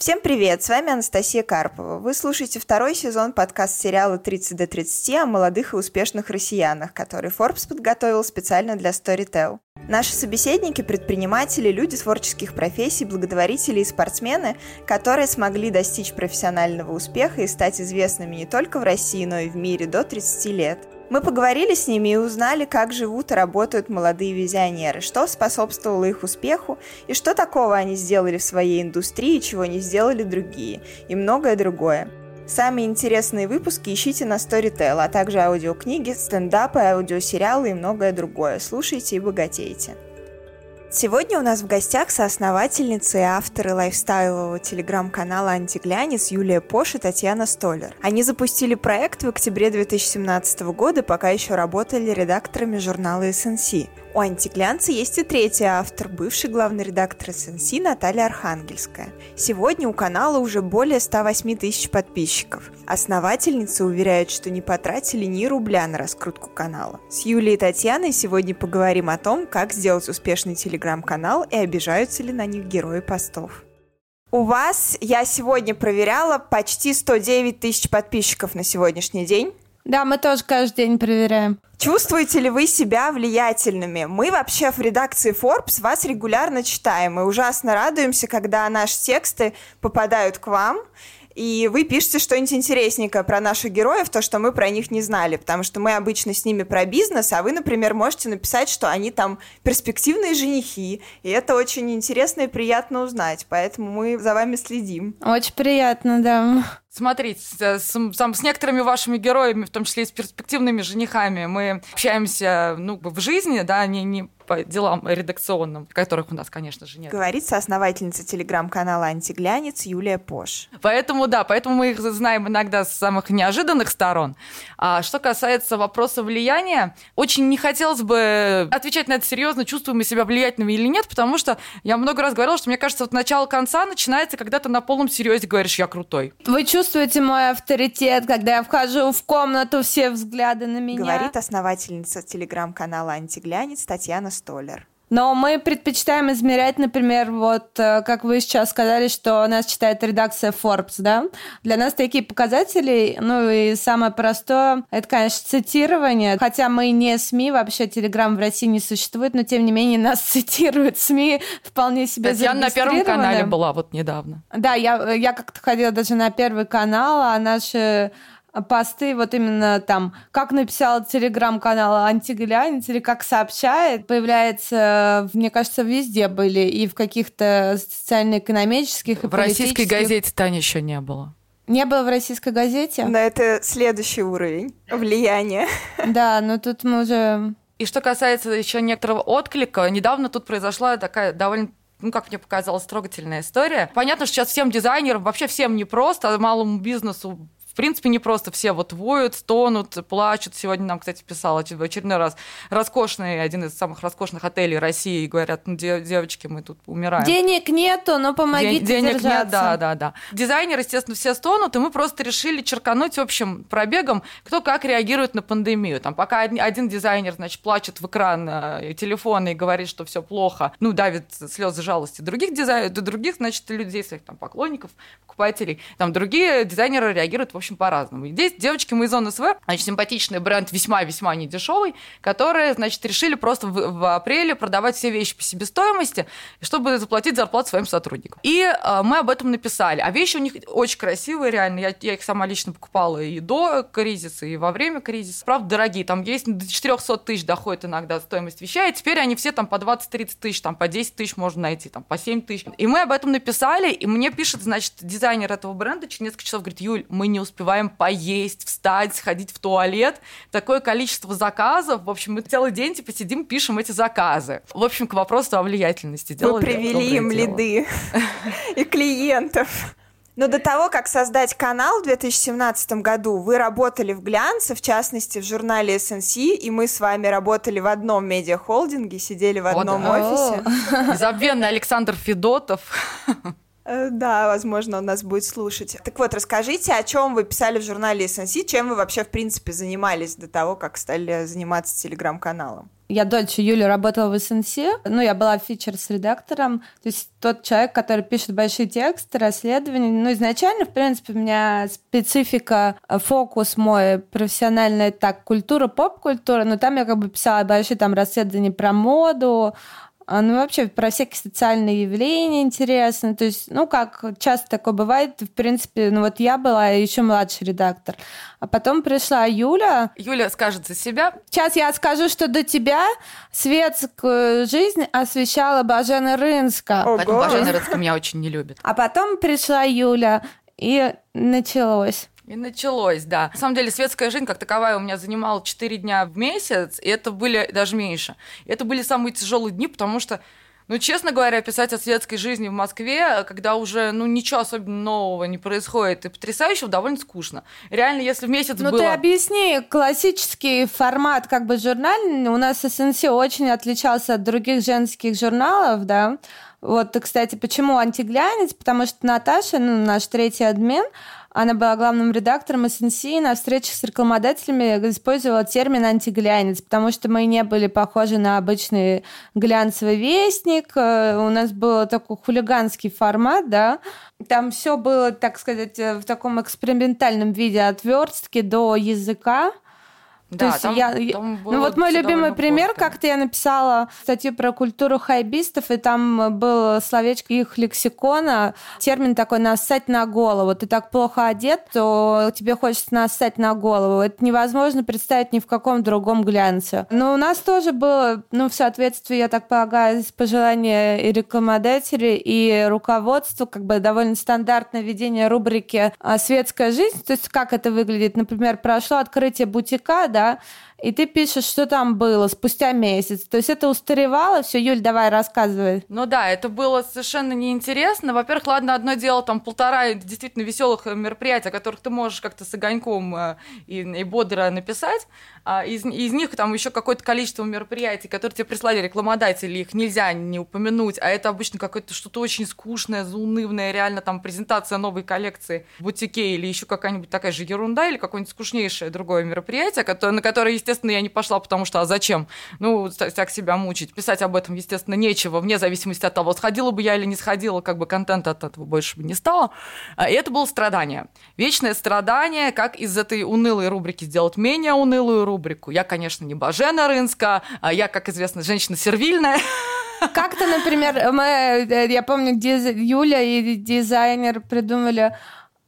Всем привет, с вами Анастасия Карпова. Вы слушаете второй сезон подкаст-сериала «30 до 30» о молодых и успешных россиянах, который Forbes подготовил специально для Storytel. Наши собеседники – предприниматели, люди творческих профессий, благотворители и спортсмены, которые смогли достичь профессионального успеха и стать известными не только в России, но и в мире до 30 лет. Мы поговорили с ними и узнали, как живут и работают молодые визионеры, что способствовало их успеху и что такого они сделали в своей индустрии, чего не сделали другие, и многое другое. Самые интересные выпуски ищите на Storytel, а также аудиокниги, стендапы, аудиосериалы и многое другое. Слушайте и богатейте. Сегодня у нас в гостях соосновательница и авторы лайфстайлового телеграм-канала «Антиглянец» Юлия Пош и Татьяна Столер. Они запустили проект в октябре 2017 года, пока еще работали редакторами журнала SNC. У антиглянца есть и третий автор, бывший главный редактор СНС Наталья Архангельская. Сегодня у канала уже более 108 тысяч подписчиков. Основательница уверяет, что не потратили ни рубля на раскрутку канала. С Юлией и Татьяной сегодня поговорим о том, как сделать успешный телеграм-канал и обижаются ли на них герои постов. У вас, я сегодня проверяла, почти 109 тысяч подписчиков на сегодняшний день. Да, мы тоже каждый день проверяем. Чувствуете ли вы себя влиятельными? Мы вообще в редакции Forbes вас регулярно читаем и ужасно радуемся, когда наши тексты попадают к вам и вы пишете что-нибудь интересненькое про наших героев, то, что мы про них не знали, потому что мы обычно с ними про бизнес, а вы, например, можете написать, что они там перспективные женихи, и это очень интересно и приятно узнать, поэтому мы за вами следим. Очень приятно, да. Смотрите, с, с, с некоторыми вашими героями, в том числе и с перспективными женихами, мы общаемся ну, в жизни, да, не, не по делам редакционным, которых у нас, конечно же, нет. Говорит соосновательница телеграм-канала «Антиглянец» Юлия Пош. Поэтому, да, поэтому мы их знаем иногда с самых неожиданных сторон. А что касается вопроса влияния, очень не хотелось бы отвечать на это серьезно, чувствуем мы себя влиятельными или нет, потому что я много раз говорила, что мне кажется, вот начало конца начинается, когда ты на полном серьезе говоришь «я крутой». Вы чувствуете мой авторитет, когда я вхожу в комнату, все взгляды на меня? Говорит основательница телеграм-канала «Антиглянец» Татьяна Столер. Но мы предпочитаем измерять, например, вот э, как вы сейчас сказали, что нас читает редакция Forbes, да? Для нас такие показатели, ну и самое простое, это, конечно, цитирование. Хотя мы не СМИ, вообще Телеграм в России не существует, но тем не менее нас цитируют СМИ вполне себе Я на Первом канале была вот недавно. Да, я, я как-то ходила даже на Первый канал, а наши посты вот именно там, как написал телеграм-канал «Антиглянец» или как сообщает, появляется, мне кажется, везде были, и в каких-то социально-экономических, и В российской газете Таня еще не было. Не было в российской газете? Но это следующий уровень влияния. Да, но тут мы уже... И что касается еще некоторого отклика, недавно тут произошла такая довольно ну, как мне показалась, трогательная история. Понятно, что сейчас всем дизайнерам, вообще всем не просто, а малому бизнесу принципе, не просто все вот воют, стонут, плачут. Сегодня нам, кстати, писал в очередной раз роскошный, один из самых роскошных отелей России, говорят, ну, девочки, мы тут умираем. Денег нету, но помогите Ден- Денег держаться. нет, да, да, да. Дизайнеры, естественно, все стонут, и мы просто решили черкануть общим пробегом, кто как реагирует на пандемию. Там, пока один, один дизайнер, значит, плачет в экран э, телефона и говорит, что все плохо, ну, давит слезы жалости других дизайнеров, других, значит, людей, своих там поклонников, покупателей, там другие дизайнеры реагируют, в общем, по-разному. Здесь девочки Maison СВ, значит, симпатичный бренд весьма-весьма недешевый, которые, значит, решили просто в, в апреле продавать все вещи по себестоимости, чтобы заплатить зарплату своим сотрудникам. И э, мы об этом написали. А вещи у них очень красивые, реально. Я, я их сама лично покупала и до кризиса, и во время кризиса. Правда, дорогие. Там есть до 400 тысяч доходит иногда стоимость вещей, и теперь они все там по 20-30 тысяч, там по 10 тысяч можно найти, там по 7 тысяч. И мы об этом написали, и мне пишет, значит, дизайнер этого бренда через несколько часов, говорит, Юль, мы не успеваем поесть, встать, сходить в туалет. Такое количество заказов. В общем, мы целый день типа сидим, пишем эти заказы. В общем, к вопросу о влиятельности. Вы привели им лиды и клиентов. Но до того, как создать канал в 2017 году, вы работали в глянце, в частности, в журнале SNC, и мы с вами работали в одном медиахолдинге, сидели в одном О, офисе. Незабвенный Александр Федотов. Э, да, возможно, он нас будет слушать. Так вот, расскажите, о чем вы писали в журнале SNC, чем вы вообще, в принципе, занимались до того, как стали заниматься телеграм-каналом? Я дольше Юли работала в СНС, ну, я была фичерс-редактором, то есть тот человек, который пишет большие тексты, расследования. Ну, изначально, в принципе, у меня специфика, э, фокус мой профессиональный, так, культура, поп-культура, но там я как бы писала большие там расследования про моду, ну, вообще про всякие социальные явления интересно. То есть, ну, как часто такое бывает, в принципе, ну, вот я была еще младший редактор. А потом пришла Юля. Юля скажет за себя. Сейчас я скажу, что до тебя светскую жизнь освещала Бажена Рынска. Ого. Поэтому Бажена Рынска меня очень не любит. А потом пришла Юля, и началось. И началось, да. На самом деле, светская жизнь как таковая у меня занимала 4 дня в месяц, и это были даже меньше. И это были самые тяжелые дни, потому что ну, честно говоря, писать о светской жизни в Москве, когда уже, ну, ничего особенно нового не происходит, и потрясающего, довольно скучно. Реально, если в месяц ну, было... Ну, ты объясни, классический формат как бы журнальный, у нас СНС очень отличался от других женских журналов, да, вот, кстати, почему антиглянец? Потому что Наташа, ну, наш третий админ, она была главным редактором и на встречах с рекламодателями использовала термин антиглянец, потому что мы не были похожи на обычный глянцевый вестник. Э, у нас был такой хулиганский формат, да. Там все было, так сказать, в таком экспериментальном виде от верстки до языка. Да, То есть там, я, там ну вот мой любимый пример, как-то я написала статью про культуру хайбистов, и там был словечко их лексикона, термин такой «нассать на голову». Ты так плохо одет, то тебе хочется нассать на голову. Это невозможно представить ни в каком другом глянце. Но у нас тоже было, ну, в соответствии, я так полагаю, с пожелания и рекламодателей, и руководства, как бы довольно стандартное ведение рубрики «Светская жизнь». То есть как это выглядит? Например, прошло открытие бутика, да, да, и ты пишешь, что там было спустя месяц. То есть это устаревало, все, Юль, давай рассказывай. Ну да, это было совершенно неинтересно. Во-первых, ладно, одно дело, там полтора действительно веселых мероприятий, о которых ты можешь как-то с огоньком э, и, и бодро написать, а из, из них там еще какое-то количество мероприятий, которые тебе прислали рекламодатели, их нельзя не упомянуть, а это обычно какое-то что-то очень скучное, заунывное, реально там презентация новой коллекции в бутике или еще какая-нибудь такая же ерунда или какое-нибудь скучнейшее другое мероприятие, которое, на которое, естественно, я не пошла, потому что, а зачем? Ну, так себя мучить. Писать об этом, естественно, нечего, вне зависимости от того, сходила бы я или не сходила, как бы контента от этого больше бы не стало. А, и это было страдание. Вечное страдание, как из этой унылой рубрики сделать менее унылую рубрику. Я, конечно, не Бажена Рынска, а я, как известно, женщина сервильная. Как-то, например, мы, э, я помню, Юля и дизайнер придумали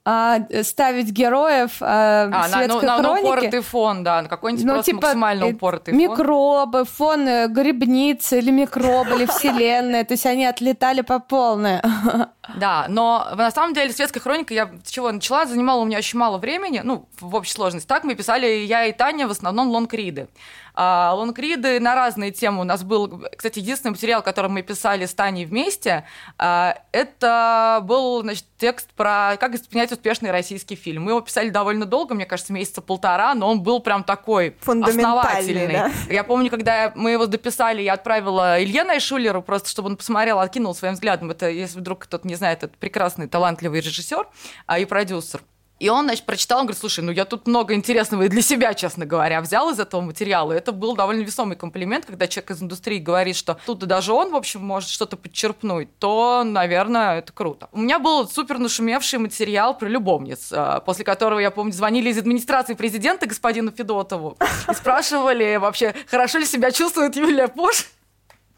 а, ставить героев а, а, светской на, ну, хроники. На упоротый фон, да, на какой-нибудь ну, просто типа, максимально э, упоротый микробы, фон. Микробы, фон грибницы или микробы, или вселенная, то есть они отлетали по полной. Да, но на самом деле светская хроника, я с чего начала, занимала у меня очень мало времени, ну, в общей сложности. Так мы писали я и Таня в основном лонгриды. А, лонгриды на разные темы. У нас был, кстати, единственный материал, который мы писали с Таней вместе, а, это был значит, текст про как снять успешный российский фильм. Мы его писали довольно долго, мне кажется, месяца полтора, но он был прям такой основательный. Да? Я помню, когда мы его дописали, я отправила Илье Найшулеру просто, чтобы он посмотрел, откинул своим взглядом. Это, если вдруг кто-то не знает, это прекрасный, талантливый режиссер а, и продюсер. И он, значит, прочитал, он говорит, слушай, ну я тут много интересного и для себя, честно говоря, взял из этого материала. Это был довольно весомый комплимент, когда человек из индустрии говорит, что тут даже он, в общем, может что-то подчерпнуть, то, наверное, это круто. У меня был супер нашумевший материал про любовниц, а, после которого, я помню, звонили из администрации президента господину Федотову и спрашивали вообще, хорошо ли себя чувствует Юлия Пош.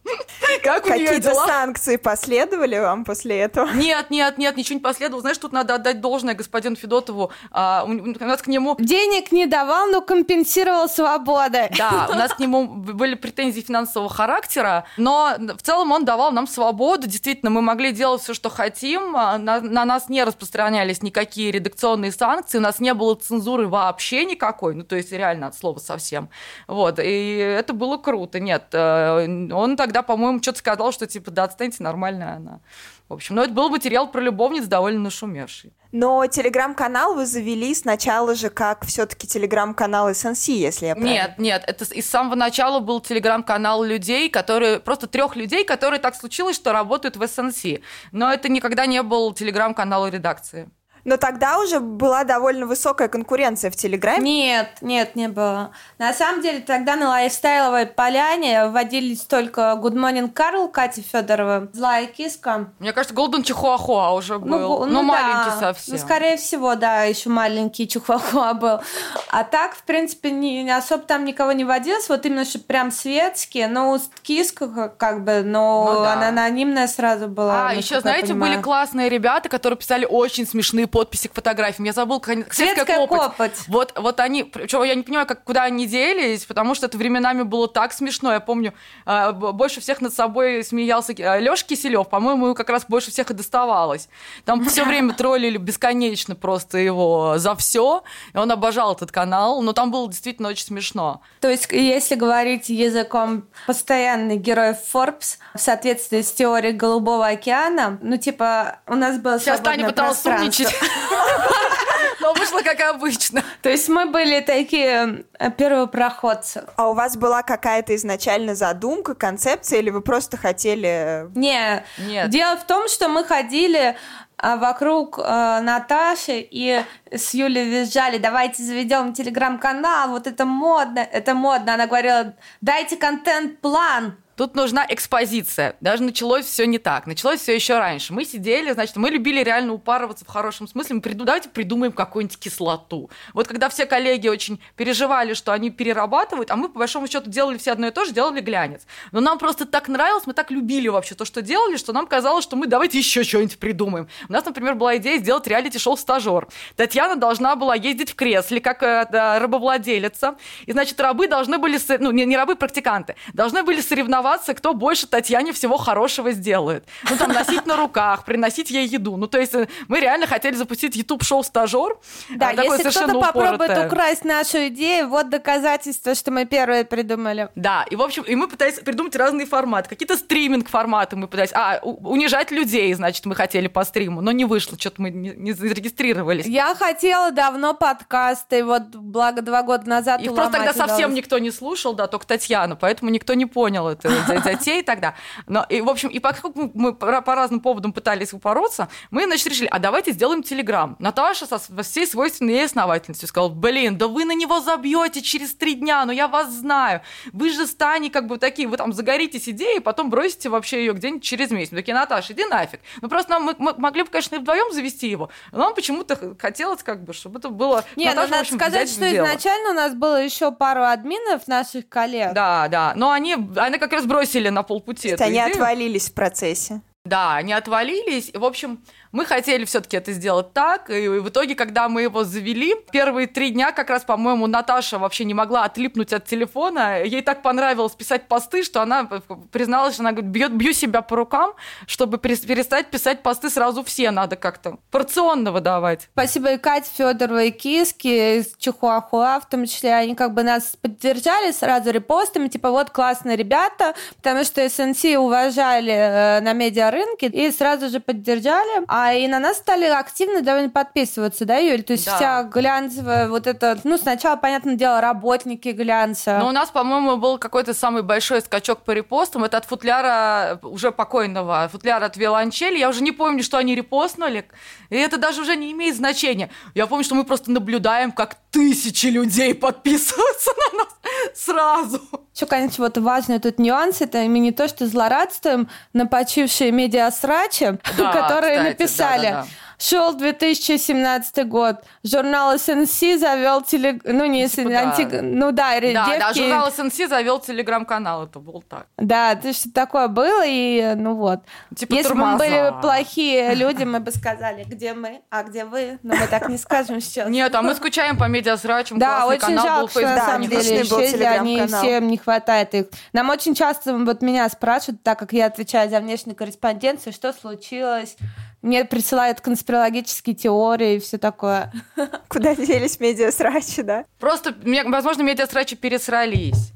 Как Какие-то санкции последовали вам после этого? Нет, нет, нет, ничего не последовало. Знаешь, тут надо отдать должное господину Федотову. А, у нас к нему... Денег не давал, но компенсировал свободы. Да, у нас к нему были претензии финансового характера, но в целом он давал нам свободу. Действительно, мы могли делать все, что хотим. А, на, на нас не распространялись никакие редакционные санкции, у нас не было цензуры вообще никакой, ну, то есть реально от слова совсем. Вот, и это было круто. Нет, э, он тогда тогда, по-моему, что-то сказал, что типа, да, отстаньте, нормальная она. В общем, ну это был материал про любовниц довольно нашумевший. Но телеграм-канал вы завели сначала же как все-таки телеграм-канал СНС, если я правильно... Нет, нет, это из самого начала был телеграм-канал людей, которые, просто трех людей, которые так случилось, что работают в СНС. Но это никогда не был телеграм-канал редакции. Но тогда уже была довольно высокая конкуренция в Телеграме. Нет, нет, не было. На самом деле тогда на лайфстайловой поляне вводились только Good Morning Carl, Катя Федорова, Злая киска. Мне кажется, Голден Чихуахуа уже был. Ну, ну, ну маленький да. совсем. Ну, скорее всего, да, еще маленький Чихуахуа был. А так, в принципе, не, особо там никого не водилось, вот именно, что прям светские, но киска как бы, но ну, да. она анонимная сразу была. А, еще, знаете, были классные ребята, которые писали очень смешные подписи к фотографиям. Я забыл, как Светская копоть. копоть. Вот, вот они, причем я не понимаю, как, куда они делись, потому что это временами было так смешно. Я помню, а, больше всех над собой смеялся а, Лёша Киселев, по-моему, как раз больше всех и доставалось. Там все время троллили бесконечно просто его за все. И он обожал этот канал, но там было действительно очень смешно. То есть, если говорить языком постоянный герой Forbes в соответствии с теорией Голубого океана, ну, типа, у нас было Сейчас Таня пыталась умничать. Но вышло как обычно. То есть мы были такие э, первопроходцы. А у вас была какая-то изначально задумка, концепция, или вы просто хотели... Не, Нет. дело в том, что мы ходили а, вокруг э, Наташи и с Юлей визжали, давайте заведем телеграм-канал, вот это модно, это модно. Она говорила, дайте контент-план. Тут нужна экспозиция. Даже началось все не так. Началось все еще раньше. Мы сидели, значит, мы любили реально упарываться в хорошем смысле. Мы приду, давайте придумаем какую-нибудь кислоту. Вот когда все коллеги очень переживали, что они перерабатывают, а мы, по большому счету, делали все одно и то же, делали глянец. Но нам просто так нравилось, мы так любили вообще то, что делали, что нам казалось, что мы давайте еще что-нибудь придумаем. У нас, например, была идея сделать реалити-шоу «Стажер». Татьяна должна была ездить в кресле, как э, рабовладелица. И, значит, рабы должны были, ну, не, не рабы, практиканты, должны были соревноваться соревноваться, кто больше Татьяне всего хорошего сделает. Ну, там, носить на руках, приносить ей еду. Ну, то есть э, мы реально хотели запустить YouTube-шоу «Стажер». Да, а, если кто-то попробует украсть нашу идею, вот доказательство, что мы первые придумали. Да, и, в общем, и мы пытались придумать разные форматы. Какие-то стриминг-форматы мы пытались... А, унижать людей, значит, мы хотели по стриму, но не вышло, что-то мы не, не зарегистрировались. Я хотела давно подкасты, вот, благо, два года назад Их просто тогда удалось. совсем никто не слушал, да, только Татьяна, поэтому никто не понял это затеи тогда. Но, и, в общем, и поскольку мы по, по разным поводам пытались упороться, мы, значит, решили, а давайте сделаем Телеграм. Наташа со всей свойственной ей основательностью сказала, блин, да вы на него забьете через три дня, но я вас знаю. Вы же стани как бы такие, вы там загоритесь идеей, потом бросите вообще ее где-нибудь через месяц. Мы такие, Наташа, иди нафиг. Ну просто нам, мы, мы могли бы, конечно, и вдвоем завести его, но нам почему-то хотелось как бы, чтобы это было... Наташа, ну, надо общем, сказать, что изначально у нас было еще пару админов наших коллег. Да, да, но они, они как раз бросили на полпути. То есть они идею. отвалились в процессе. Да, они отвалились. В общем, мы хотели все-таки это сделать так, и в итоге, когда мы его завели, первые три дня как раз, по-моему, Наташа вообще не могла отлипнуть от телефона. Ей так понравилось писать посты, что она призналась, что она говорит, бьет, бью себя по рукам, чтобы перестать писать посты сразу все, надо как-то порционно выдавать. Спасибо и Кате Федоровой, и Киски, из Чихуахуа, в том числе, они как бы нас поддержали сразу репостами, типа вот классные ребята, потому что СНС уважали э, на медиарынке и сразу же поддержали. А а и на нас стали активно довольно подписываться, да, Юль? То есть да. вся глянцевая вот это... Ну, сначала, понятное дело, работники глянца. Но у нас, по-моему, был какой-то самый большой скачок по репостам. Это от футляра уже покойного, футляра от виолончели. Я уже не помню, что они репостнули. И это даже уже не имеет значения. Я помню, что мы просто наблюдаем, как тысячи людей подписываются на нас сразу. Еще, конечно, вот важный тут нюанс, это мы не то, что злорадствуем на почившие медиасрачи, да, которые кстати, написали. Да, да, да Шел 2017 год. Журнал СНС завел телег... Ну, не типа, да. анти... Ну да, да, девки... да, журнал СНС завел телеграм-канал, это был так. Да, то что такое было, и ну вот. Типа Если бы мы были плохие люди, мы бы сказали, где мы, а где вы, но мы так не скажем сейчас. Нет, а мы скучаем по медиасрачам, Да, очень жалко, что на самом деле исчезли, они всем не хватает их. Нам очень часто вот меня спрашивают, так как я отвечаю за внешнюю корреспонденцию, что случилось, мне присылают конспирологические теории и все такое. Куда делись медиасрачи, да? Просто, возможно, медиасрачи пересрались.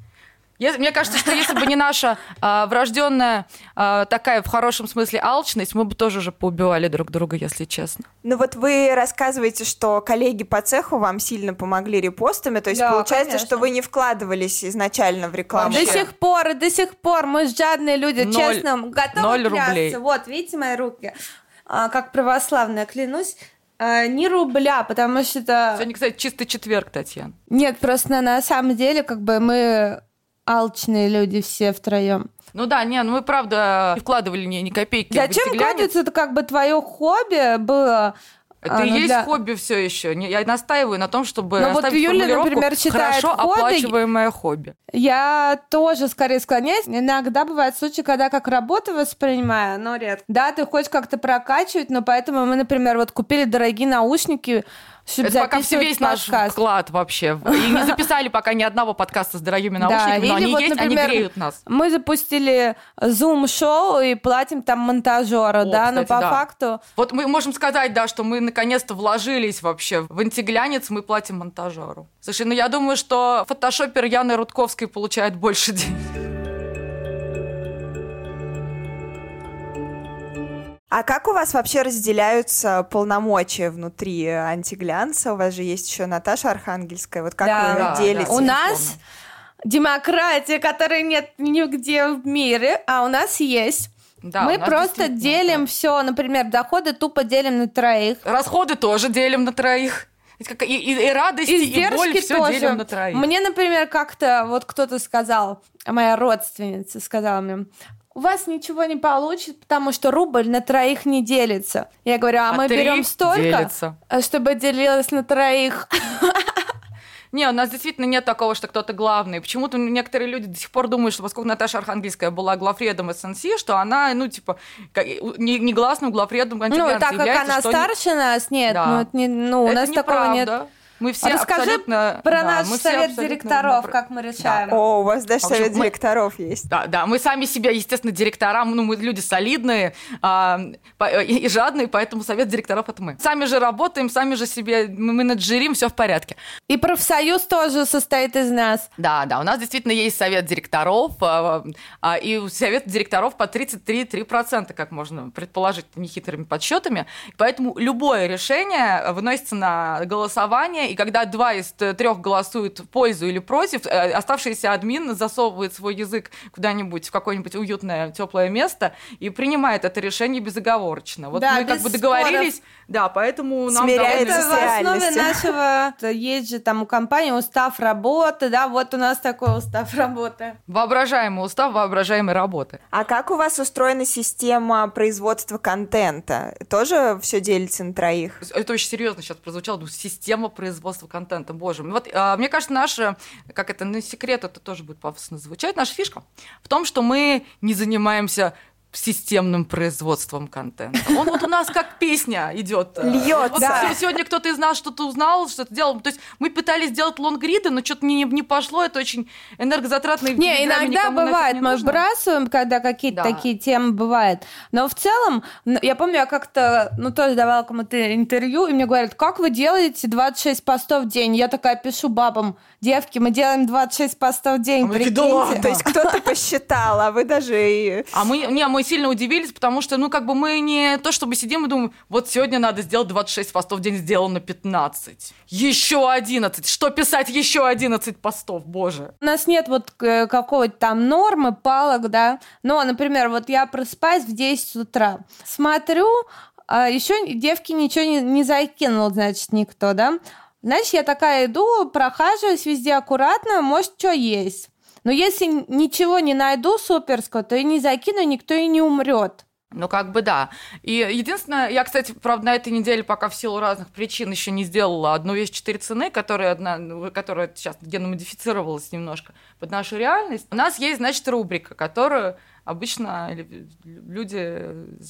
Мне кажется, что если бы не наша а, врожденная а, такая в хорошем смысле алчность, мы бы тоже уже поубивали друг друга, если честно. Ну вот вы рассказываете, что коллеги по цеху вам сильно помогли репостами, то есть да, получается, конечно. что вы не вкладывались изначально в рекламу. До сих пор, до сих пор мы жадные люди, ноль, честно, готовы ноль рублей. Вот, видите мои руки? А, как православная, клянусь, А, не рубля, потому что это... Сегодня, кстати, чистый четверг, Татьяна. Нет, просто на самом деле, как бы мы алчные люди все втроем. Ну да, не, ну мы правда не вкладывали ни, ни копейки Зачем вкладываться? Это как бы твое хобби было это а, и ну есть для... хобби все еще. Я настаиваю на том, чтобы Но вот Юля, например, считает хорошо хобби... оплачиваемое хобби. Я тоже скорее склоняюсь. Иногда бывают случаи, когда как работу воспринимаю, но редко. Да, ты хочешь как-то прокачивать, но поэтому мы, например, вот купили дорогие наушники, чтобы Это пока все весь подкаст. наш вклад вообще. И не записали пока ни одного подкаста с дорогими наушниками, да, но они вот, есть, например, они греют нас. Мы запустили Zoom-шоу и платим там монтажера, да, кстати, но по да. факту... Вот мы можем сказать, да, что мы наконец-то вложились вообще в антиглянец, мы платим монтажеру. Слушай, ну я думаю, что фотошопер Яны Рудковской получает больше денег. А как у вас вообще разделяются полномочия внутри антиглянца? У вас же есть еще Наташа Архангельская. Вот как Да, вы да, делите? да. У нас демократия, которой нет нигде в мире, а у нас есть. Да, Мы просто делим да. все, например, доходы тупо делим на троих. Расходы тоже делим на троих. И, как- и- и- и радости, и боль, Издержки все тоже. делим на троих. Мне, например, как-то вот кто-то сказал, моя родственница сказала мне, у вас ничего не получится, потому что рубль на троих не делится. Я говорю, а, А мы берем столько, делится. чтобы делилось на троих. Не, у нас действительно нет такого, что кто-то главный. Почему-то некоторые люди до сих пор думают, что поскольку Наташа Архангельская была главредом СНС, что она, ну, типа, как- не- негласным главредом Ну, так как она не- старше нас, нет, Да. ну, не- ну, у Это нас такого нет. Мы все Расскажи абсолютно... Про да, наш совет абсолютно директоров, как мы решаем. О, у вас даже общем, совет мы- директоров есть. Да, да, мы сами себя, естественно, директорам, ну, мы люди солидные а, по- и, и жадные, поэтому совет директоров это мы. Сами же работаем, сами же себе мы менеджерим, все в порядке. И профсоюз тоже состоит из нас. Да, да, у нас действительно есть совет директоров, а, а, и у совет директоров по 33,3%, как можно предположить нехитрыми подсчетами. Поэтому любое решение выносится на голосование, и когда два из трех голосуют в пользу или против, э, оставшийся админ засовывает свой язык куда-нибудь в какое-нибудь уютное, теплое место и принимает это решение безоговорочно. Вот Да, мы как без бы договорились, да, поэтому нам Смиряется Это в основе нашего... Есть же там у компании устав работы, да, вот у нас такой устав работы. воображаемый устав воображаемой работы. А как у вас устроена система производства контента? Тоже все делится на троих? Это очень серьезно сейчас прозвучало. Думаю, Система производства контента, боже мой. Вот, а, мне кажется, наша, как это, не секрет, это тоже будет пафосно звучать, наша фишка в том, что мы не занимаемся системным производством контента. Он вот у нас как песня идет. Льётся. Вот Да. се- Сегодня кто-то из нас что-то узнал, что-то делал. То есть мы пытались сделать лонгриды, но что-то не, не пошло. Это очень энергозатратно. Не, иногда бывает, не мы нужно. вбрасываем, когда какие-то Да. такие темы бывают. Но в целом, я помню, я как-то, ну, тоже давала кому-то интервью, и мне говорят, как вы делаете 26 постов в день? Я такая пишу бабам, девки, мы делаем 26 постов в день, А мы такие, прикиньте. «Да ладно». То есть кто-то посчитал, а вы даже и... А мы, не, мы сильно удивились, потому что, ну, как бы мы не то, чтобы сидим и думаем, вот сегодня надо сделать 26 постов в день, сделано 15. Еще 11. Что писать еще 11 постов, боже. У нас нет вот э, какого-то там нормы, палок, да. Но, например, вот я просыпаюсь в 10 утра, смотрю, а еще девки ничего не, не закинул, значит, никто, да. Значит, я такая иду, прохаживаюсь везде аккуратно, может, что есть. Но если ничего не найду суперского, то и не закину, никто и не умрет. Ну, как бы да. И единственное, я, кстати, правда, на этой неделе пока в силу разных причин еще не сделала одну вещь четыре цены, которая, одна, ну, которая сейчас геномодифицировалась немножко под нашу реальность. У нас есть, значит, рубрика, которую обычно лю- люди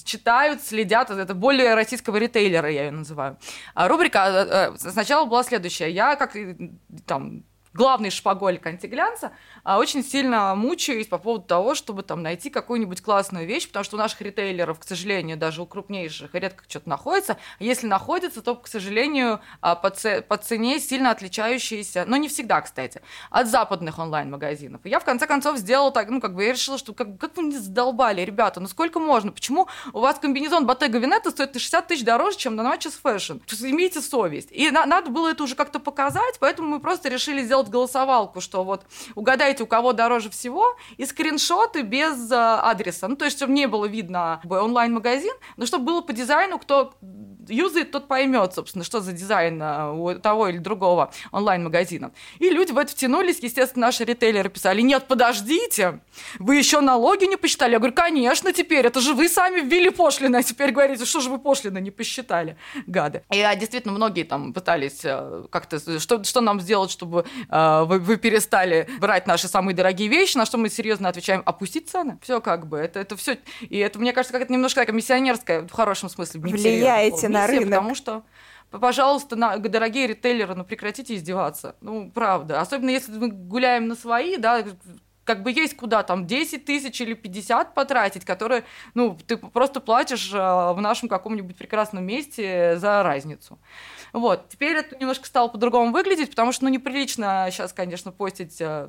читают, следят. Это более российского ритейлера, я ее называю. А рубрика э, э, сначала была следующая. Я, как там, главный шпаголь антиглянца, очень сильно мучаюсь по поводу того, чтобы там найти какую-нибудь классную вещь, потому что у наших ритейлеров, к сожалению, даже у крупнейших редко что-то находится. А Если находится, то, к сожалению, а, по, це- по цене сильно отличающиеся, но не всегда, кстати, от западных онлайн-магазинов. Я, в конце концов, сделала так, ну, как бы, я решила, что как, как вы не задолбали, ребята, ну сколько можно? Почему у вас комбинезон Bottega Veneta стоит на 60 тысяч дороже, чем на Matches Fashion? Имейте совесть. И на- надо было это уже как-то показать, поэтому мы просто решили сделать голосовалку, что вот угадайте, у кого дороже всего, и скриншоты без э, адреса. Ну, то есть, чтобы не было видно онлайн-магазин, но чтобы было по дизайну, кто юзает, тот поймет, собственно, что за дизайн а, у того или другого онлайн-магазина. И люди в это втянулись, естественно, наши ритейлеры писали, нет, подождите, вы еще налоги не посчитали? Я говорю, конечно, теперь, это же вы сами ввели пошлины, а теперь говорите, что же вы пошлины не посчитали, гады. И а, действительно, многие там пытались э, как-то, что, что нам сделать, чтобы э, вы, вы перестали брать наши самые дорогие вещи, на что мы серьезно отвечаем, опустить цены. Все как бы, это, это все. И это, мне кажется, как это немножко такая миссионерская, в хорошем смысле. Влияете на рынок. Потому что пожалуйста, на, дорогие ритейлеры, ну прекратите издеваться. Ну, правда. Особенно если мы гуляем на свои, да, как бы есть куда там 10 тысяч или 50 потратить, которые, ну, ты просто платишь э, в нашем каком-нибудь прекрасном месте за разницу. Вот. Теперь это немножко стало по-другому выглядеть, потому что, ну, неприлично сейчас, конечно, постить э,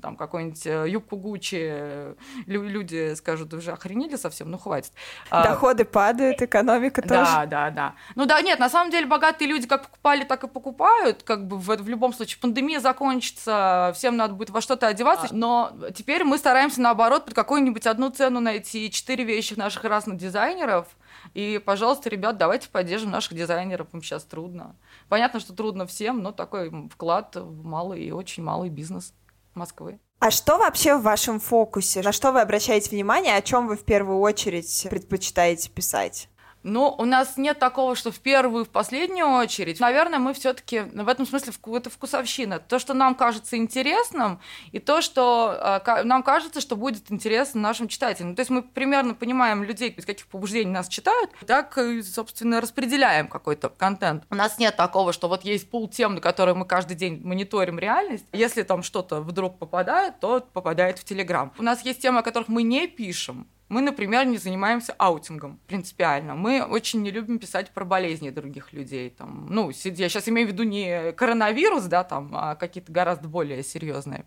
там какую-нибудь э, юбку Гуччи. Люди скажут, уже охренели совсем, ну, хватит. А, Доходы падают, экономика тоже. Да, да, да. Ну да, нет, на самом деле богатые люди как покупали, так и покупают. Как бы в, в любом случае пандемия закончится, всем надо будет во что-то одеваться. А. Но теперь мы стараемся, наоборот, под какую-нибудь одну цену найти четыре вещи наших разных дизайнеров – и, пожалуйста, ребят, давайте поддержим наших дизайнеров, им сейчас трудно. Понятно, что трудно всем, но такой вклад в малый и очень малый бизнес Москвы. А что вообще в вашем фокусе? На что вы обращаете внимание? О чем вы в первую очередь предпочитаете писать? Ну, у нас нет такого, что в первую, в последнюю очередь. Наверное, мы все-таки в этом смысле это вкусовщина. То, что нам кажется интересным, и то, что э, нам кажется, что будет интересно нашим читателям. То есть мы примерно понимаем людей, из каких побуждений нас читают, так, собственно, распределяем какой-то контент. У нас нет такого, что вот есть пул тем, на которые мы каждый день мониторим реальность. Если там что-то вдруг попадает, то попадает в Телеграм. У нас есть темы, о которых мы не пишем, мы, например, не занимаемся аутингом принципиально. Мы очень не любим писать про болезни других людей. Там, ну, я сейчас имею в виду не коронавирус, да, там, а какие-то гораздо более серьезные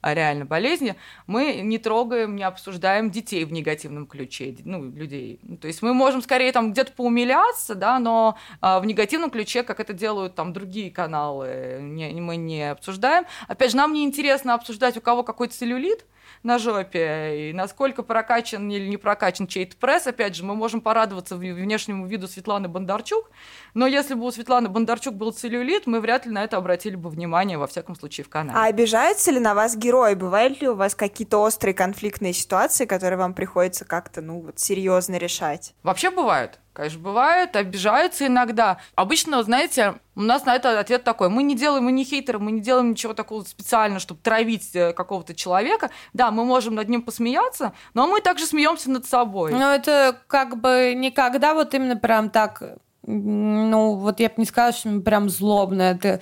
а, реально болезни. Мы не трогаем, не обсуждаем детей в негативном ключе, ну, людей. Ну, то есть мы можем скорее там где-то поумиляться, да, но а, в негативном ключе, как это делают там другие каналы, не, мы не обсуждаем. Опять же, нам не интересно обсуждать, у кого какой целлюлит, на жопе, и насколько прокачан или не прокачан чей-то пресс. Опять же, мы можем порадоваться внешнему виду Светланы Бондарчук, но если бы у Светланы Бондарчук был целлюлит, мы вряд ли на это обратили бы внимание, во всяком случае, в канале. А обижаются ли на вас герои? Бывают ли у вас какие-то острые конфликтные ситуации, которые вам приходится как-то, ну, вот, серьезно решать? Вообще бывают. Конечно, бывает, обижаются иногда. Обычно, знаете, у нас на это ответ такой. Мы не делаем, мы не хейтеры, мы не делаем ничего такого специально, чтобы травить э, какого-то человека. Да, мы можем над ним посмеяться, но мы также смеемся над собой. Ну, это как бы никогда вот именно прям так, ну, вот я бы не сказала, что прям злобно. Это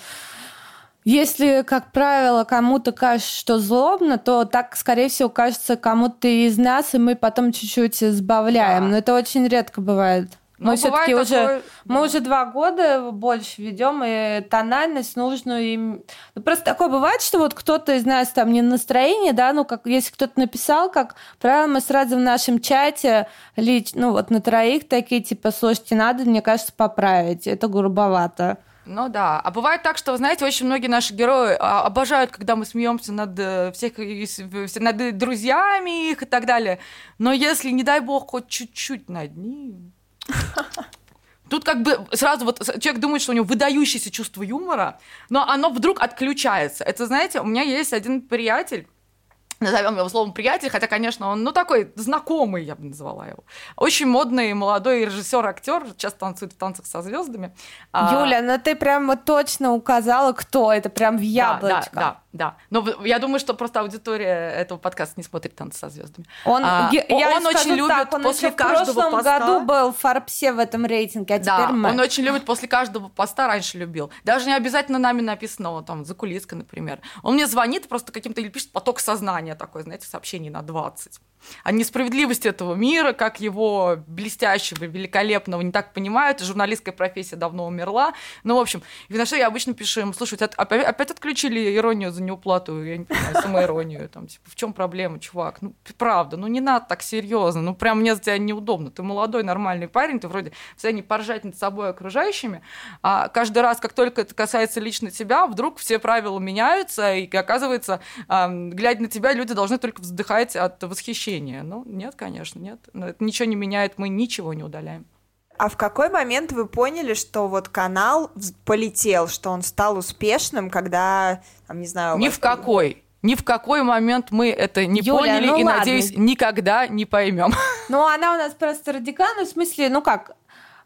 если, как правило, кому-то кажется, что злобно, то так, скорее всего, кажется кому-то из нас, и мы потом чуть-чуть сбавляем. Да. Но это очень редко бывает. Мы ну, все-таки уже, такое... мы уже два года больше ведем, и тональность нужную им. Ну, просто такое бывает, что вот кто-то из нас там не настроение, да, ну, как если кто-то написал, как правило, мы сразу в нашем чате, лич, ну, вот на троих такие, типа, слушайте, надо, мне кажется, поправить. Это грубовато. Ну да. А бывает так, что, вы знаете, очень многие наши герои а, обожают, когда мы смеемся над э, всех, над друзьями их и так далее. Но если, не дай бог, хоть чуть-чуть над ним, Тут как бы сразу вот человек думает, что у него выдающееся чувство юмора, но оно вдруг отключается. Это, знаете, у меня есть один приятель, назовем его словом приятель, хотя, конечно, он, ну, такой знакомый, я бы назвала его. Очень модный молодой режиссер-актер, часто танцует в танцах со звездами. А, Юля, ну ты прям точно указала, кто это, прям в яблочко. Да, да, да. Но я думаю, что просто аудитория этого подкаста не смотрит танцы со звездами. Он, а, я, он очень любит так, он после каждого в прошлом поста... году был в Форбсе в этом рейтинге, а да, теперь мы. он очень любит после каждого поста, раньше любил. Даже не обязательно нами написанного, там, за кулиской, например. Он мне звонит просто каким-то или пишет поток сознания такое, знаете, сообщений на 20. О несправедливости этого мира, как его блестящего, великолепного не так понимают, журналистская профессия давно умерла. Ну, в общем, и на что я обычно пишу им, слушай, опять, опять отключили иронию за неуплату, я не понимаю, самоиронию, там, типа, в чем проблема, чувак? Ну, правда, ну не надо так серьезно, ну прям мне за тебя неудобно, ты молодой, нормальный парень, ты вроде в не поржать над собой окружающими, а каждый раз, как только это касается лично тебя, вдруг все правила меняются, и оказывается, глядя на тебя, люди должны только вздыхать от восхищения. Ну, нет, конечно, нет. Это ничего не меняет, мы ничего не удаляем. А в какой момент вы поняли, что вот канал полетел, что он стал успешным, когда, там, не знаю... Ни в какой. Ни в какой момент мы это не Юля, поняли ну и, ладно. надеюсь, никогда не поймем. Ну, она у нас просто радикальная, в смысле, ну как,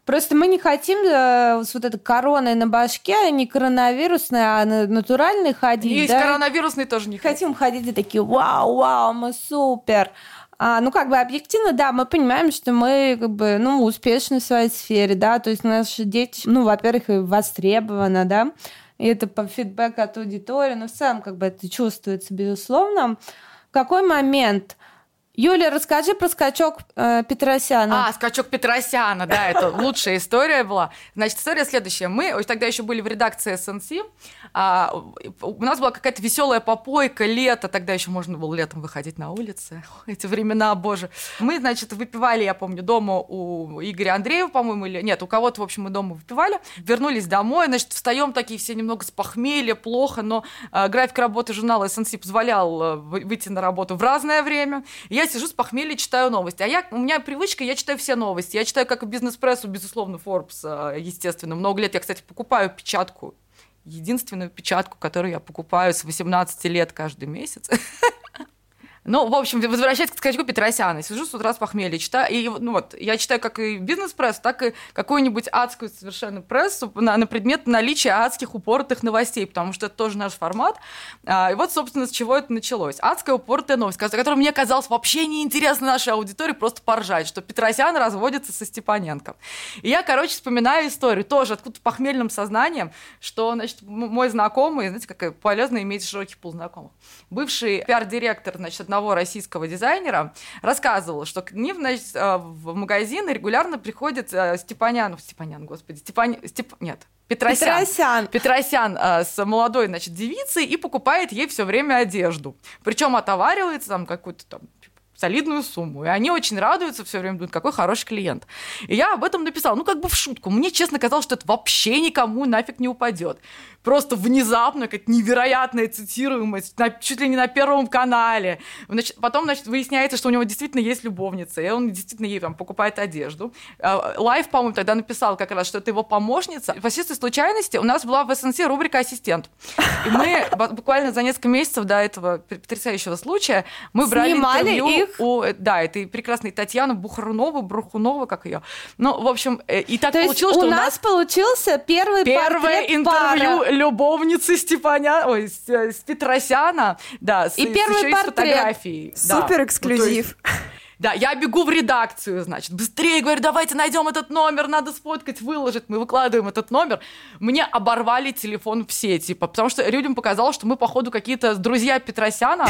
Просто мы не хотим э, с вот этой короной на башке, не коронавирусной, а на- натуральной ходить. И да? коронавирусный тоже не хотим. хотим ходить и такие, вау, вау, мы супер. А, ну, как бы объективно, да, мы понимаем, что мы, как бы, ну, успешны в своей сфере, да, то есть наши дети, ну, во-первых, востребованы, да, и это по фидбэку от аудитории, но в целом, как бы, это чувствуется, безусловно. В какой момент... Юля, расскажи про скачок э, Петросяна. А, скачок Петросяна, да, это лучшая история была. Значит, история следующая. Мы тогда еще были в редакции СНС. А, у нас была какая-то веселая попойка, лето, тогда еще можно было летом выходить на улицы. Эти времена, боже. Мы, значит, выпивали, я помню, дома у Игоря Андреева, по-моему, или нет, у кого-то, в общем, мы дома выпивали. Вернулись домой, значит, встаем такие все немного с похмелья, плохо, но э, график работы журнала СНС позволял э, вы- выйти на работу в разное время. Я сижу с похмелья, читаю новости. А я, у меня привычка, я читаю все новости. Я читаю как и бизнес-прессу, безусловно, Forbes, э, естественно. Много лет я, кстати, покупаю печатку единственную печатку, которую я покупаю с 18 лет каждый месяц. Ну, в общем, возвращаясь к скачку Петросяна, сижу с утра с похмелья, читаю, и ну вот, я читаю как и бизнес-пресс, так и какую-нибудь адскую совершенно прессу на, на предмет наличия адских упоротых новостей, потому что это тоже наш формат. А, и вот, собственно, с чего это началось. Адская упоротая новость, которая мне казалась вообще неинтересна нашей аудитории, просто поржать, что Петросян разводится со Степаненко. И я, короче, вспоминаю историю, тоже откуда похмельным сознанием, что, значит, мой знакомый, знаете, как полезно иметь широкий пул знакомых, бывший пиар-директор, значит, одного российского дизайнера, рассказывал, что к ним, значит, э, в магазин регулярно приходит э, Степанян, Степанян, господи, Степан... Степ... Нет, Петросян. Петросян. Петросян э, с молодой, значит, девицей и покупает ей все время одежду. Причем отоваривается там какую-то там солидную сумму. И они очень радуются все время, думают, какой хороший клиент. И я об этом написала, ну, как бы в шутку. Мне, честно, казалось, что это вообще никому нафиг не упадет. Просто внезапно, какая-то невероятная цитируемость, на- чуть ли не на Первом канале. Значит, потом, значит, выясняется, что у него действительно есть любовница, и он действительно ей там покупает одежду. Э, Лайф, по-моему, тогда написал как раз, что это его помощница. По чистой случайности у нас была в СНС рубрика «Ассистент». И мы бу- буквально за несколько месяцев до этого потрясающего случая мы брали Снимали интервью их? У, да, этой прекрасной Татьяны Бухарунова, Брухунова, как ее. Ну, в общем, э, и так То есть получилось, у что у нас нас получился первый Первое портрет интервью пары. любовницы Степаня, ой, с, э, с Петросяна, да, с, И с- первый еще и с портрет. фотографией. Да. Супер Ну, есть, эксклюзив. Да, я бегу в редакцию, значит, быстрее, говорю, давайте найдем этот номер, надо сфоткать, выложить. Мы выкладываем этот номер. Мне оборвали телефон все, типа, потому что людям показалось, что мы, походу, какие-то друзья Петросяна.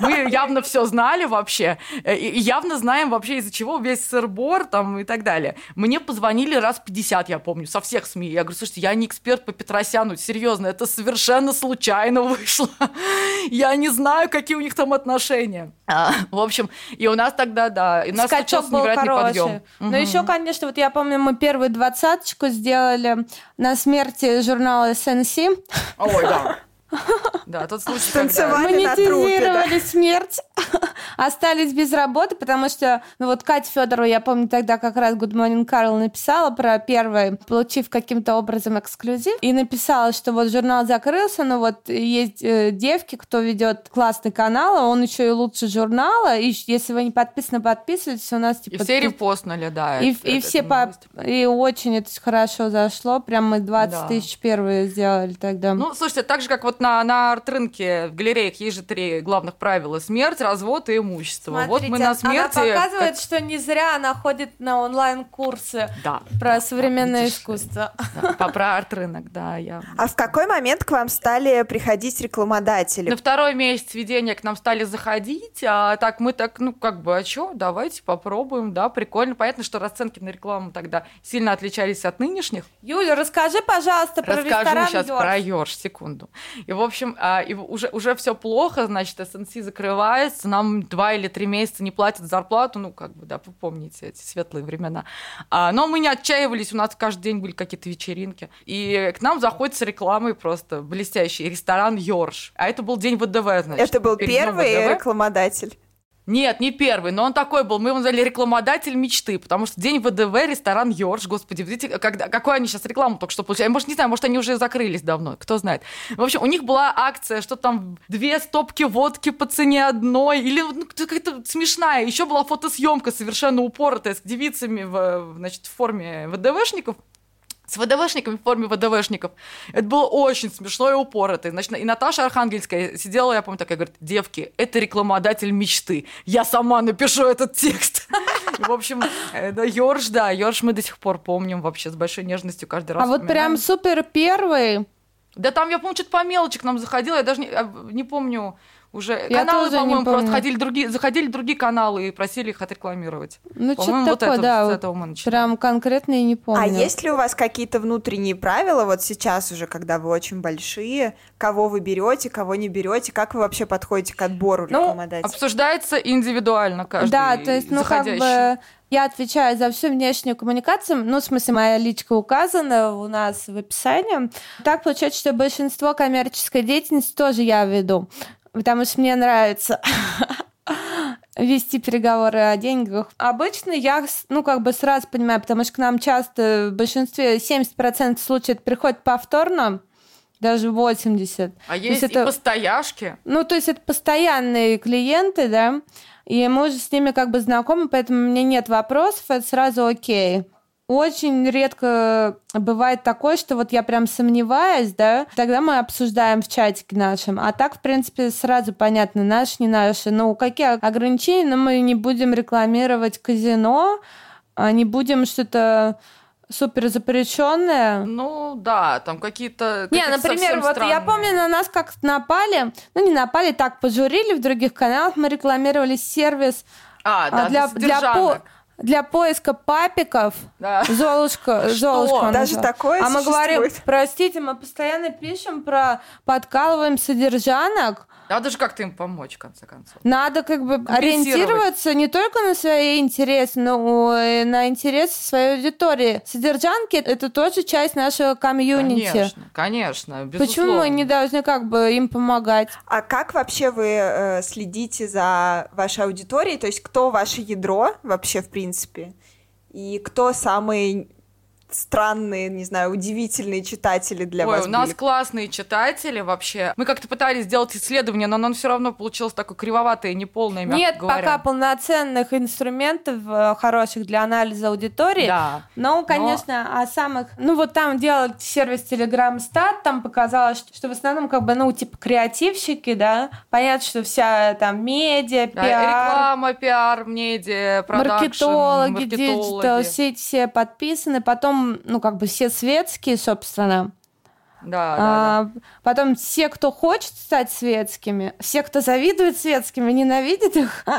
Мы явно все знали вообще. э, И явно знаем вообще, из-за чего весь сырбор там и так далее. Мне позвонили раз 50, я помню, со всех СМИ. Я говорю, слушайте, я не эксперт по Петросяну, серьезно, это совершенно случайно вышло. Я не знаю, какие у них там отношения. А, В общем, и у нас тогда, да, и у нас Скачок был хороший. подъем. Но еще, конечно, вот я помню, мы первую двадцаточку сделали на смерти журнала СНС. Ой, да. Да, тот случай, когда... Танцевали на трупе, Монетизировали смерть. Остались без работы, потому что, ну вот Катя Федорова, я помню, тогда как раз Good Morning Carl написала про первый, получив каким-то образом эксклюзив, и написала, что вот журнал закрылся, но вот есть э, девки, кто ведет классный канал, а он еще и лучше журнала, и если вы не подписаны, подписывайтесь, у нас И типа... все ты- репостнули, да. и, это- и все по... и очень это хорошо зашло. Прям мы 20 Да. тысяч первые сделали тогда. Ну, слушайте, так же, как вот на, на арт-рынке в галереях есть же три главных правила. Смерть, развод и имущество. вот мы на смерти... Она показывает, как- что не зря она ходит на онлайн-курсы Да. про современное видишь, искусство. да, по- про арт-рынок, да, я... А в какой момент к вам стали приходить рекламодатели? На второй месяц ведения к нам стали заходить, а так мы так, ну, как бы, а что, давайте попробуем, да, прикольно. Понятно, что расценки на рекламу тогда сильно отличались от нынешних. Юля, расскажи, пожалуйста, про Расскажу ресторан сейчас «Ёрш». про Ёрш, секунду. И, в общем, а, и уже, уже все плохо, значит, СНС закрывается, нам два или три месяца не платят зарплату, ну, как бы, да, вы помните эти светлые времена. А, но мы не отчаивались, у нас каждый день были какие-то вечеринки. И к нам заходит с рекламой просто блестящий ресторан Ёрш. А это был день ВДВ, значит. Это был первый ВДВ. рекламодатель. Нет, не первый, но он такой был. Мы его назвали рекламодатель мечты, потому что день ВДВ, ресторан Йорш, господи, видите, когда, какую они сейчас рекламу только что получали. Может, не знаю, может, они уже закрылись давно, кто знает. В общем, у них была акция, что там две стопки водки по цене одной, или ну, какая-то смешная. Еще была фотосъемка совершенно упоротая с девицами в, значит, в форме ВДВшников с ВДВшниками в форме ВДВшников. Это было очень смешно и упорото. Значит, и Наташа Архангельская сидела, я помню, такая, говорит, девки, это рекламодатель мечты. Я сама напишу этот текст. В общем, Йорш, да, Йорш мы до сих пор помним вообще с большой нежностью каждый раз. А вот прям супер первый. Да там, я помню, что-то по мелочи к нам заходила, я даже не, а, не помню, уже я каналы, по-моему, просто ходили другие, заходили другие каналы и просили их отрекламировать. Ну, что-то вот такое, это, да. С этого мы начали. Прям конкретно и не помню. А есть ли у вас какие-то внутренние правила вот сейчас уже, когда вы очень большие, кого вы берете, кого не берете, как вы вообще подходите к отбору ну, рекламодателей? Обсуждается индивидуально каждый Да, то есть, ну, заходящий. как бы я отвечаю за всю внешнюю коммуникацию, ну, в смысле, моя личка указана у нас в описании. Так получается, что большинство коммерческой деятельности тоже я веду потому что мне нравится вести переговоры о деньгах. Обычно я, ну, как бы сразу понимаю, потому что к нам часто в большинстве 70% случаев приходят повторно, даже 80. А есть, есть и это, постояшки? Ну, то есть это постоянные клиенты, да, и мы уже с ними как бы знакомы, поэтому у меня нет вопросов, это сразу окей. Очень редко бывает такое, что вот я прям сомневаюсь, да, тогда мы обсуждаем в чатике нашем. А так, в принципе, сразу понятно, наши, не наши. Ну, какие ограничения, но мы не будем рекламировать казино, а не будем что-то супер запрещенное. Ну да, там какие-то. Не, например, вот странные. я помню, на нас как напали, ну не напали, так пожурили в других каналах, мы рекламировали сервис а, да, для, для, по, для поиска папиков. Да. Золушка, Золушка Даже такое А мы говорим, простите, мы постоянно пишем про подкалываем содержанок, надо же как-то им помочь, в конце концов. Надо как бы ориентироваться не только на свои интересы, но и на интересы своей аудитории. Содержанки — это тоже часть нашего комьюнити. Конечно, конечно, безусловно. Почему мы не должны как бы им помогать? А как вообще вы э, следите за вашей аудиторией? То есть кто ваше ядро вообще, в принципе? И кто самый странные, не знаю, удивительные читатели для Ой, вас у нас классные читатели вообще. Мы как-то пытались сделать исследование, но оно все равно получилось такое кривоватое, неполное, мягко Нет говоря. пока полноценных инструментов э, хороших для анализа аудитории. Да. Но, конечно, но... о самых... Ну, вот там делал сервис Telegram Stat, там показалось, что в основном как бы, ну, типа креативщики, да. Понятно, что вся там медиа, пиар... Да, реклама, пиар, медиа, продакшн, маркетологи, маркетологи. digital, все, все подписаны. Потом потом, ну, как бы все светские, собственно. Да, а, да, Потом все, кто хочет стать светскими, все, кто завидует светскими, ненавидит их.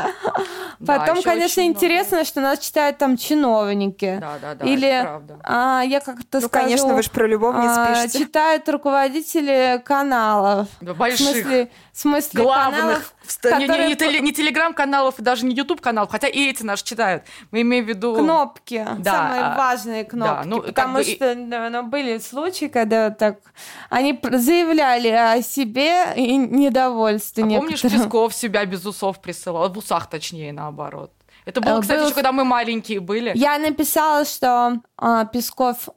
Да, потом, конечно, интересно, много. что нас читают там чиновники. Да, да, да. Или а, я как-то ну, скажу, конечно, вы же про любовниц а, пишете. Читают руководители каналов. Да, больших. В смысле, в смысле главных, каналов, которые... не, не, не, не телеграм-каналов и даже не ютуб каналов, хотя и эти наши читают. Мы имеем в виду... Кнопки, да, самые а, важные кнопки, да, ну, потому что и... ну, были случаи, когда так они заявляли о себе и недовольстве а некоторым. помнишь, Песков себя без усов присылал, в усах точнее, наоборот. Это было, э, кстати, Был... еще когда мы маленькие были. Я написала, что э, Песков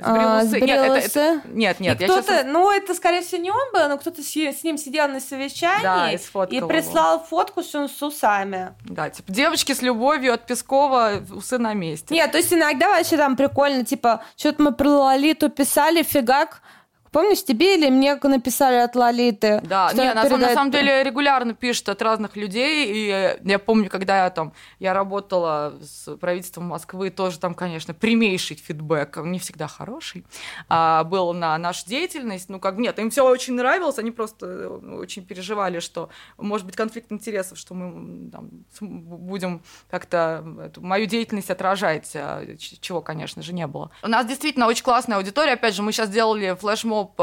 а, Нет, это, это, нет, нет. И кто-то, сейчас... ну, это, скорее всего, не он был, но кто-то с, с ним сидел на совещании да, и, и прислал его. фотку, он с усами. Да, типа, девочки с любовью от Пескова, усы на месте. Нет, то есть иногда вообще там прикольно, типа, что-то мы про Лолиту писали, фигак, Помнишь, тебе или мне написали от Лолиты? Да, не, на, передает... на самом деле регулярно пишут от разных людей. И я помню, когда я там я работала с правительством Москвы, тоже там, конечно, прямейший фидбэк, не всегда хороший, а, был на нашу деятельность. Ну, как нет, им все очень нравилось, они просто э, очень переживали, что может быть конфликт интересов, что мы там, будем как-то мою деятельность отражать, а, чего, конечно же, не было. У нас действительно очень классная аудитория. Опять же, мы сейчас делали флешмоб топ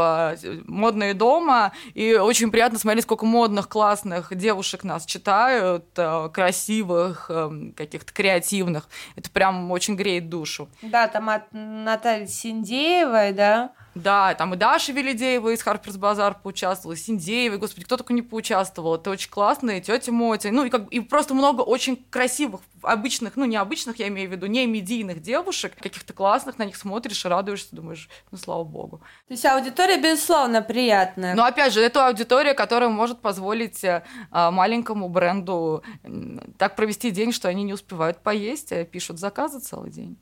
модные дома, и очень приятно смотреть, сколько модных, классных девушек нас читают, э, красивых, эм, каких-то креативных. Это прям очень греет душу. Да, там от Натальи Синдеевой, да, Да, там и Даша Велидеева из Харперс Базар поучаствовала, и Синдеева, господи, кто только не поучаствовал. Это очень классно, и тетя Мотя. Ну, и, как, и просто много очень красивых, обычных, ну, необычных, я имею в виду, не медийных девушек, каких-то классных, на них смотришь и радуешься, думаешь, ну, слава богу. То есть аудитория, безусловно, приятная. Но, опять же, это аудитория, которая может позволить а, маленькому бренду так провести день, что они не успевают поесть, а пишут заказы целый день.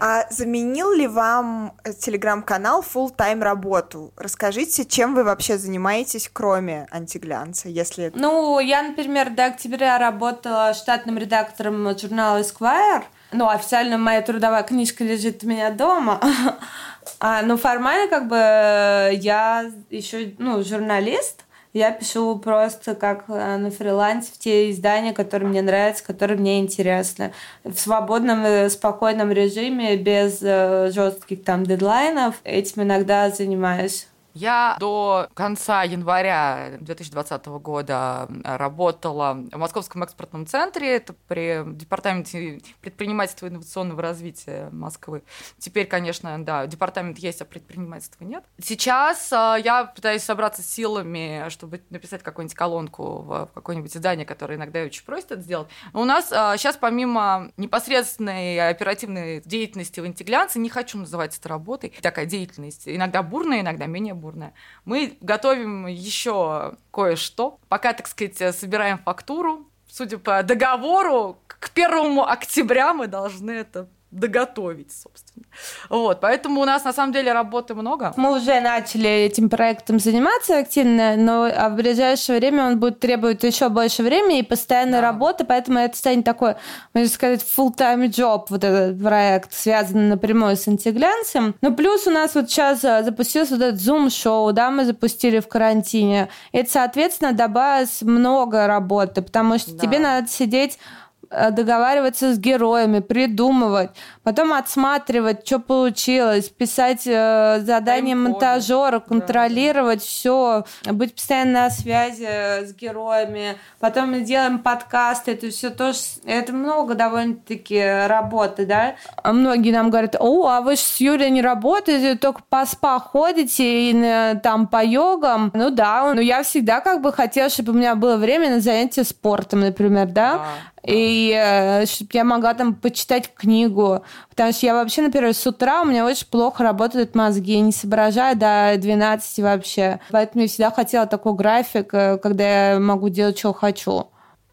А заменил ли вам э, телеграм-канал full тайм работу? Расскажите, чем вы вообще занимаетесь, кроме антиглянца, если... Ну, я, например, до октября работала штатным редактором журнала Esquire. Ну, официально моя трудовая книжка лежит у меня дома. А, ну, формально, как бы, я еще, ну, журналист. Я пишу просто как э, на фрилансе в те издания, которые мне нравятся, которые мне интересны. В свободном, э, спокойном режиме, без э, жестких там дедлайнов. Этим иногда занимаюсь. Я до конца января 2020 года работала в Московском экспортном центре, это при департаменте предпринимательства и инновационного развития Москвы. Теперь, конечно, да, департамент есть, а предпринимательства нет. Сейчас э, я пытаюсь собраться силами, чтобы написать какую-нибудь колонку в какое-нибудь издание, которое иногда очень просит это сделать. У нас э, сейчас помимо непосредственной оперативной деятельности в интеглянце, не хочу называть это работой, такая деятельность, иногда бурная, иногда менее бурная. Мы готовим еще кое-что. Пока, так сказать, собираем фактуру. Судя по договору, к первому октября мы должны это доготовить, собственно. Вот, поэтому у нас на самом деле работы много. Мы уже начали этим проектом заниматься активно, но а в ближайшее время он будет требовать еще больше времени и постоянной да. работы, поэтому это станет такой, можно сказать, full-time job, вот этот проект, связанный напрямую с антиглянцем. Ну, плюс у нас вот сейчас а, запустился вот этот Zoom-шоу, да, мы запустили в карантине. Это, соответственно, добавилось много работы, потому что да. тебе надо сидеть договариваться с героями, придумывать, потом отсматривать, что получилось, писать э, задания монтажера, контролировать да. все, быть постоянно на связи э, с героями. Потом мы делаем подкасты, это все тоже, это много довольно-таки работы, да. А многие нам говорят, о, а вы же с Юлей не работаете, только по спа ходите и там по йогам. Ну да, но я всегда как бы хотела, чтобы у меня было время на занятия спортом, например, да. И э, чтобы я могла там почитать книгу. Потому что я вообще, например, с утра у меня очень плохо работают мозги. Я не соображаю до 12 вообще. Поэтому я всегда хотела такой график, э, когда я могу делать, что хочу.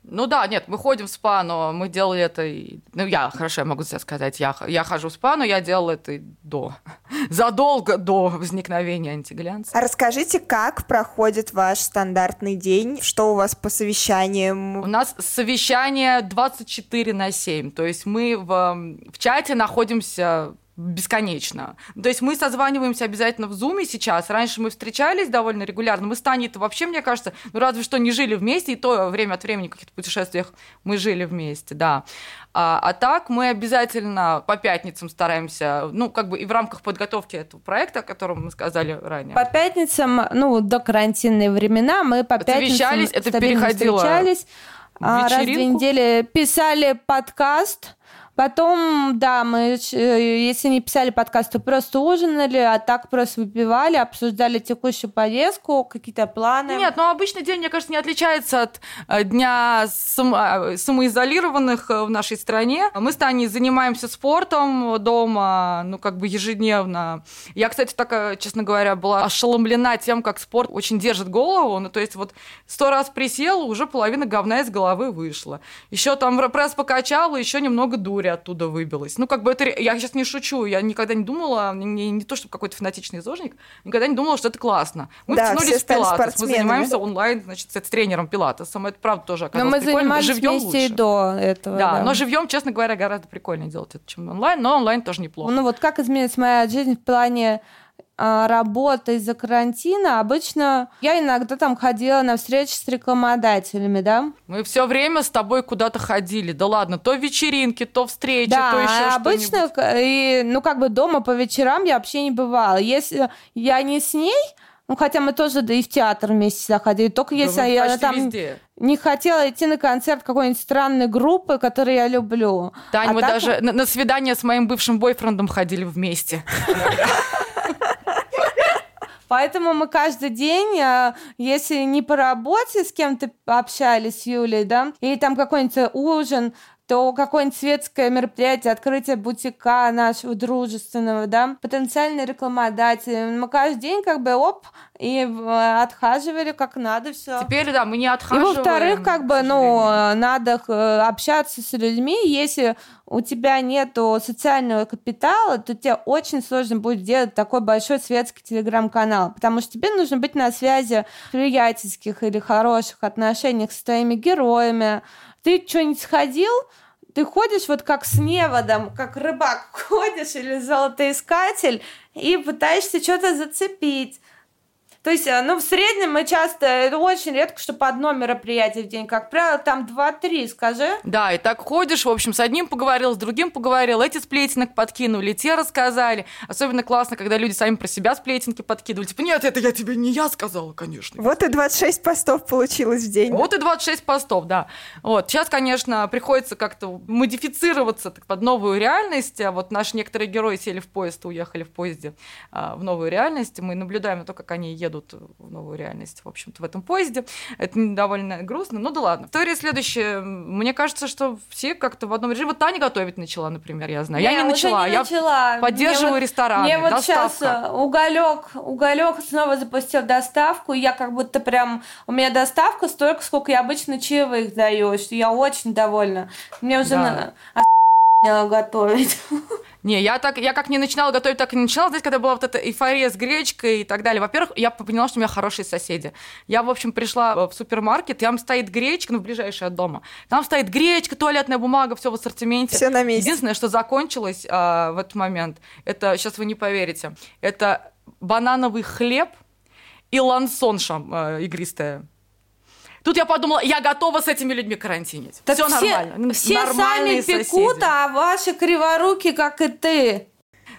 Ну да, нет, мы ходим в спа, но мы делали это... И... Ну я, хорошо, я могу себе сказать, я, я хожу в спа, но я делала это и до. Задолго до возникновения антиглянца. А расскажите, как проходит ваш стандартный день? Что у вас по совещаниям? У нас совещание 24 на 7. То есть мы в, в чате находимся бесконечно. То есть мы созваниваемся обязательно в Зуме сейчас. Раньше мы встречались довольно регулярно. Мы с Таней -то вообще, мне кажется, ну разве что не жили вместе, и то время от времени в каких-то путешествиях мы жили вместе, да. А, а так мы обязательно по пятницам стараемся, ну как бы и в рамках подготовки этого проекта, о котором мы сказали ранее. По пятницам, ну до карантинные времена мы по пятницам это переходило встречались. А, раз в две недели писали подкаст, Потом, да, мы, э, если не писали подкаст, то просто ужинали, а так просто выпивали, обсуждали текущую повестку, какие-то планы. Нет, но обычный день, мне кажется, не отличается от э, дня само- самоизолированных э, в нашей стране. Мы с Таней занимаемся спортом дома, ну, как бы ежедневно. Я, кстати, так, честно говоря, была ошеломлена тем, как спорт очень держит голову. Ну, то есть вот сто раз присел, уже половина говна из головы вышла. Еще там пресс покачал, еще немного дури история оттуда выбилась. Ну, как бы это... Я сейчас не шучу, я никогда не думала, не, не то, чтобы какой-то фанатичный зожник, никогда не думала, что это классно. Мы да, втянулись в пилатес, мы занимаемся онлайн, значит, с тренером пилатесом, это правда тоже оказалось Но мы прикольно. занимались живьем вместе лучше. и до этого. Да, да. но живьем, честно говоря, гораздо прикольнее делать это, чем онлайн, но онлайн тоже неплохо. Ну вот как изменилась моя жизнь в плане работа из-за карантина, обычно я иногда там ходила на встречи с рекламодателями, да? Мы все время с тобой куда-то ходили. Да ладно, то вечеринки, то встречи, да, то еще обычно, и, ну как бы дома по вечерам я вообще не бывала. Если я не с ней, Ну, хотя мы тоже да и в театр вместе заходили. Только Да если я там везде. не хотела идти на концерт какой-нибудь странной группы, которую я люблю. Тань, А мы так даже на, на свидание с моим бывшим бойфрендом ходили вместе. Поэтому мы каждый день, а, если не по работе с кем-то общались Юлей, да, или там какой-нибудь ужин, то какое-нибудь светское мероприятие, открытие бутика нашего дружественного, да, потенциальные рекламодатели. Мы каждый день как бы оп, и э, отхаживали как надо все. Теперь, да, мы не И отхаживаем. во-вторых, как бы, ну, надо э, общаться с людьми. Если у тебя нету социального капитала, то тебе очень сложно будет делать такой большой светский телеграм-канал, потому что тебе нужно быть на связи в приятельских или хороших отношениях с твоими героями. Ты что-нибудь сходил, ты ходишь вот как с неводом, как рыбак ходишь или золотоискатель, и пытаешься что-то зацепить. То есть, э, ну, в среднем мы часто, это очень редко, что по одно мероприятие в день, как правило, там 2-3, скажи. Да, и так ходишь, в общем, с одним поговорил, с другим поговорил, эти сплетенок подкинули, те рассказали. Особенно классно, когда люди сами про себя сплетенки подкидывали. Типа, нет, это я тебе не я сказала, конечно. Вот и 26 постов получилось в день. Вот и 26 постов, да. Вот. Сейчас, конечно, приходится как-то модифицироваться так, под новую реальность. А вот наши некоторые герои сели в поезд и уехали в поезде а, в новую реальность. Мы наблюдаем на то, как они едут в новую реальность, в общем-то, в этом поезде. Это довольно грустно, ну да ладно. История следующая. Мне кажется, что все как-то в одном режиме. Вот Таня готовить начала, например, я знаю. Я не начала. не я начала. поддерживаю Мне рестораны, Мне вот доставка. сейчас уголек, уголек снова запустил доставку, и я как будто прям у меня доставка столько, сколько я обычно чаевых даю, что я очень довольна. Мне уже Да. на- готовить. Не, я так, я как не начинала готовить, так и не начинала. Знаете, когда была вот эта эйфория с гречкой и так далее. Во-первых, я поняла, что у меня хорошие соседи. Я, в общем, пришла в супермаркет, там стоит гречка, ну, ближайшая от дома. Там стоит гречка, туалетная бумага, все в ассортименте. Все на месте. Единственное, что закончилось а, в этот момент, это, сейчас вы не поверите, это банановый хлеб и лансон шам, а, игристая. Тут я подумала, я готова с этими людьми карантинить. Так все, все, нормально. все Нормальные сами пекут, соседи. а ваши криворуки, как и ты.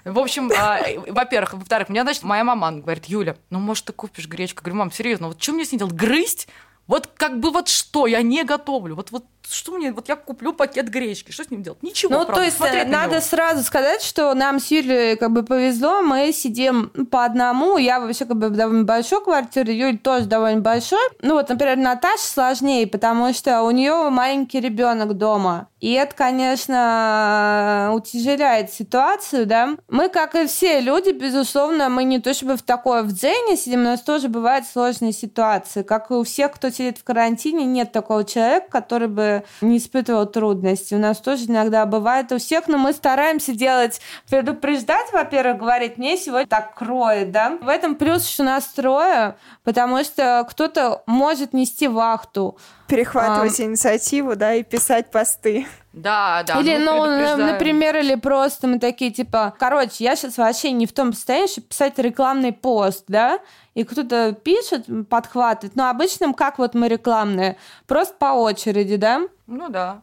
В общем, а, во-первых, во-вторых, мне, значит, моя мама говорит, Юля, ну, может, ты купишь гречку? Я говорю, мам, серьезно, вот что мне с ней делать? Грызть? Вот как бы вот что? Я не готовлю. Вот, вот что мне? Вот я куплю пакет гречки. Что с ним делать? Ничего, Ну, правда, то есть смотреть э, на надо него. сразу сказать, что нам с Юлей как бы повезло, мы сидим по одному, я вообще как бы в довольно большой квартире, Юль тоже довольно большой. Ну вот, например, Наташе сложнее, потому что у нее маленький ребенок дома. И это, конечно, утяжеляет ситуацию, да. Мы, как и все люди, безусловно, мы не то чтобы в такое в дзене сидим, у нас тоже бывают сложные ситуации. Как и у всех, кто сидит в карантине, нет такого человека, который бы не испытывал трудности. У нас тоже иногда бывает у всех, но мы стараемся делать, предупреждать, во-первых, говорить, мне сегодня так кроет, да. В этом плюс, что нас трое, потому что кто-то может нести вахту. Перехватывать инициативу, да, и писать посты. Да, да. или, ну, на- предупреждаем. например, или просто мы такие, типа, короче, я сейчас вообще не в том состоянии, чтобы писать рекламный пост, да, и кто-то пишет, подхватывает, но обычно, как вот мы рекламные, просто по очереди, да, Ну да.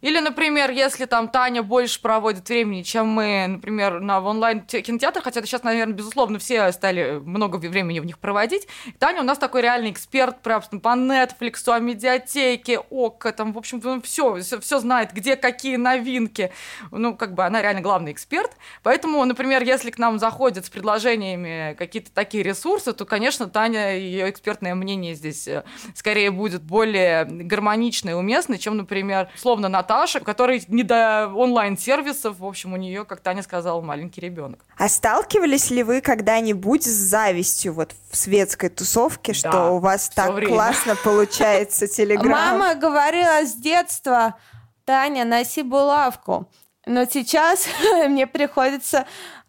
Или, например, если там Таня больше проводит времени, чем мы, например, на в онлайн те- кинотеатрах, хотя сейчас, наверное, безусловно, все стали много времени в них проводить. Таня у нас такой реальный эксперт прям по Netflix, о медиатеке, ОК, там, в общем, все, все, знает, где какие новинки. Ну, как бы она реально главный эксперт. Поэтому, например, если к нам заходят с предложениями какие-то такие ресурсы, то, конечно, Таня, ее экспертное мнение здесь э, скорее будет более гармоничное и уместное, чем, например, словно Наташа, которой не до онлайн-сервисов, в общем, у нее, как Таня сказала, маленький ребенок. А сталкивались ли вы когда-нибудь с завистью вот в светской тусовке, что Да, у вас так время. классно получается телеграм? Мама говорила с детства, Таня, носи булавку. Но сейчас мне приходится,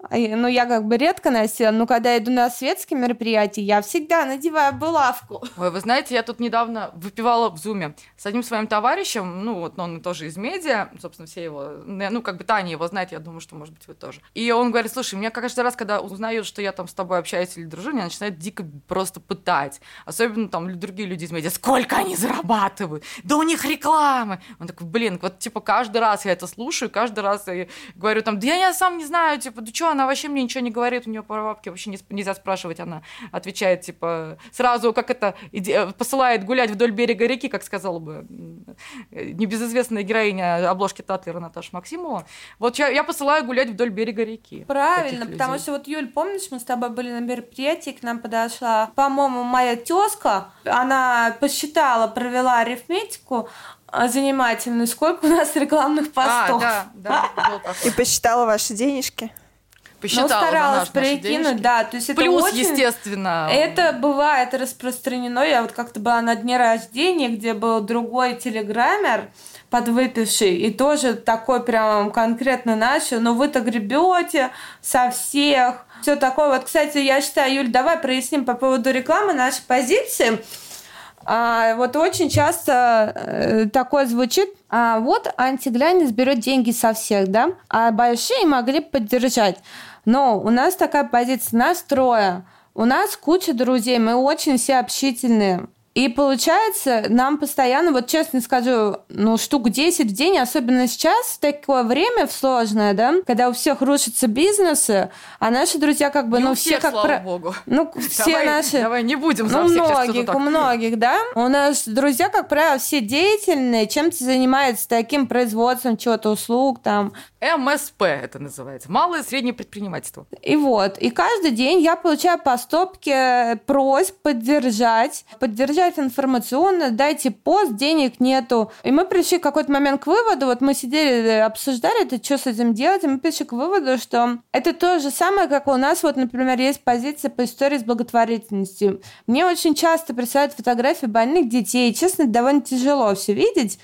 э, ну, я как бы редко носила, но когда иду на светские мероприятия, я всегда надеваю булавку. Ой, вы знаете, я тут недавно выпивала в Зуме с одним своим товарищем, ну, вот он тоже из медиа, собственно, все его, ну, как бы Таня его знает, я думаю, что, может быть, вы тоже. И он говорит, слушай, меня каждый раз, когда узнают, что я там с тобой общаюсь или дружу, меня начинает дико просто пытать. Особенно там другие люди из медиа, сколько они зарабатывают, да у них рекламы. Он такой, блин, вот типа каждый раз я это слушаю, каждый раз раз и говорю там, да я, сам не знаю, типа, да что, она вообще мне ничего не говорит, у нее про бабки вообще не, нельзя спрашивать, она отвечает, типа, сразу, как это, иди, посылает гулять вдоль берега реки, как сказала бы небезызвестная героиня обложки Татлера Наташа Максимова. Вот я, я посылаю гулять вдоль берега реки. Правильно, потому что вот, Юль, помнишь, мы с тобой были на мероприятии, к нам подошла, по-моему, моя тезка, она посчитала, провела арифметику, а, занимательную, сколько у нас рекламных постов. А, да, да, И посчитала ваши денежки? Посчитала ну, старалась прикинуть, да. То есть это Плюс, очень, естественно. Это бывает распространено. Я вот как-то была на дне рождения, где был другой телеграммер, подвыпивший, и тоже такой прям конкретно начал, но вы-то гребете со всех, все такое. Вот, кстати, я считаю, Юль, давай проясним по поводу рекламы наши позиции. А, вот очень часто э, такое звучит, а, вот антиглянец берет деньги со всех, да, а большие могли поддержать. Но у нас такая позиция настроя. У нас куча друзей, мы очень все общительные. И получается, нам постоянно, вот честно скажу, ну, штук 10 в день, особенно сейчас, в такое время в сложное, да, когда у всех рушатся бизнесы, а наши друзья как бы, не ну, все всех, как... слава про... богу. Ну, все давай, наши... Давай не будем Ну, многих, у многих, да. У нас друзья, как правило, все деятельные, чем-то занимаются таким производством чего-то, услуг, там. МСП это называется, малое и среднее предпринимательство. И вот, и каждый день я получаю по стопке просьб поддержать, поддержать информационно, дайте пост, денег нету. И мы пришли в какой-то момент к выводу, вот мы сидели, обсуждали это, что с этим делать, и мы пришли к выводу, что это то же самое, как у нас, вот, например, есть позиция по истории с благотворительностью. Мне очень часто присылают фотографии больных детей, и, честно, довольно тяжело все видеть,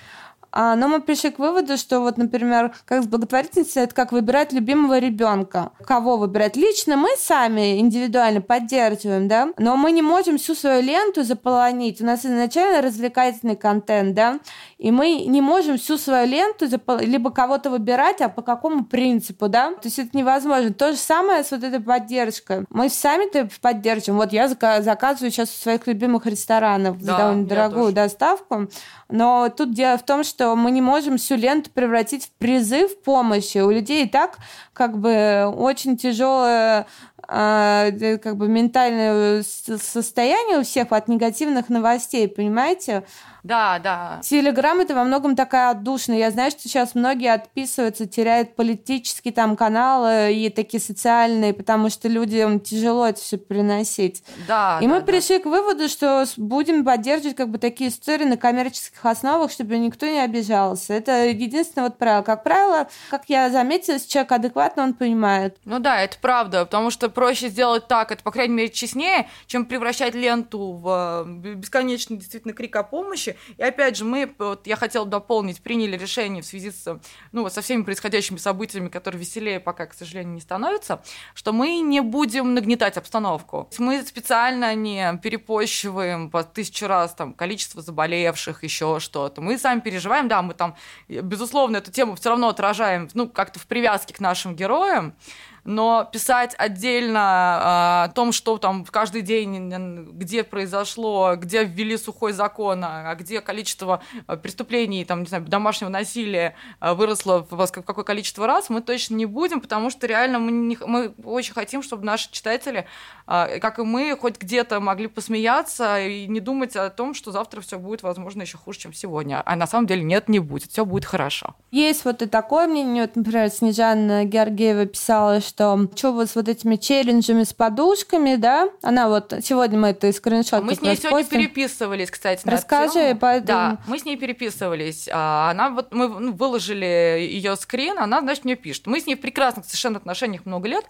а, но мы пришли к выводу, что вот, например, как с благотворительностью, это как выбирать любимого ребенка. Кого выбирать? Лично мы сами индивидуально поддерживаем, да, но мы не можем всю свою ленту заполонить. У нас изначально развлекательный контент, да, и мы не можем всю свою ленту запол... либо кого-то выбирать, а по какому принципу, да. То есть это невозможно. То же самое с вот этой поддержкой. Мы сами-то поддержим. Вот я заказываю сейчас у своих любимых ресторанов да, довольно дорогую доставку, но тут дело в том, что мы не можем всю ленту превратить в призыв помощи. У людей и так как бы очень тяжелое как бы ментальное состояние у всех от негативных новостей, понимаете? Да, да. Телеграм это во многом такая отдушная. Я знаю, что сейчас многие отписываются, теряют политические там каналы и такие социальные, потому что людям тяжело это все приносить. Да. И да, мы да. пришли к выводу, что будем поддерживать как бы такие истории на коммерческих основах, чтобы никто не обижался. Это единственное вот правило. Как правило, как я заметила, если человек адекватно, он понимает. Ну да, это правда, потому что проще сделать так, это, по крайней мере, честнее, чем превращать ленту в э, бесконечный действительно крик о помощи, и опять же, мы, вот я хотела дополнить, приняли решение в связи с, ну, со всеми происходящими событиями, которые веселее пока, к сожалению, не становятся, что мы не будем нагнетать обстановку. Мы специально не перепощиваем по тысячу раз там количество заболевших, еще что-то. Мы сами переживаем, да, мы там, безусловно, эту тему все равно отражаем, ну, как-то в привязке к нашим героям, но писать отдельно а, о том, что там каждый день, где произошло, где ввели сухой закон, а где количество а, преступлений, там, не знаю, домашнего насилия а, выросло в какое количество раз, мы точно не будем, потому что реально мы, не, мы очень хотим, чтобы наши читатели, как и мы, хоть где-то могли посмеяться и не думать о том, что завтра все будет, возможно, еще хуже, чем сегодня. А на самом деле нет, не будет, все будет хорошо. Есть вот и такое мнение, вот, например, Снежана Георгиева писала, что что что вот с вот этими челленджами с подушками, да, она вот, сегодня мы это из скриншота Мы с ней сегодня переписывались, кстати, Расскажи, поэтому... Да, мы с ней переписывались. А, она вот, мы ну, выложили ее скрин, она, значит, мне пишет. Мы с ней в прекрасных совершенно отношениях много лет.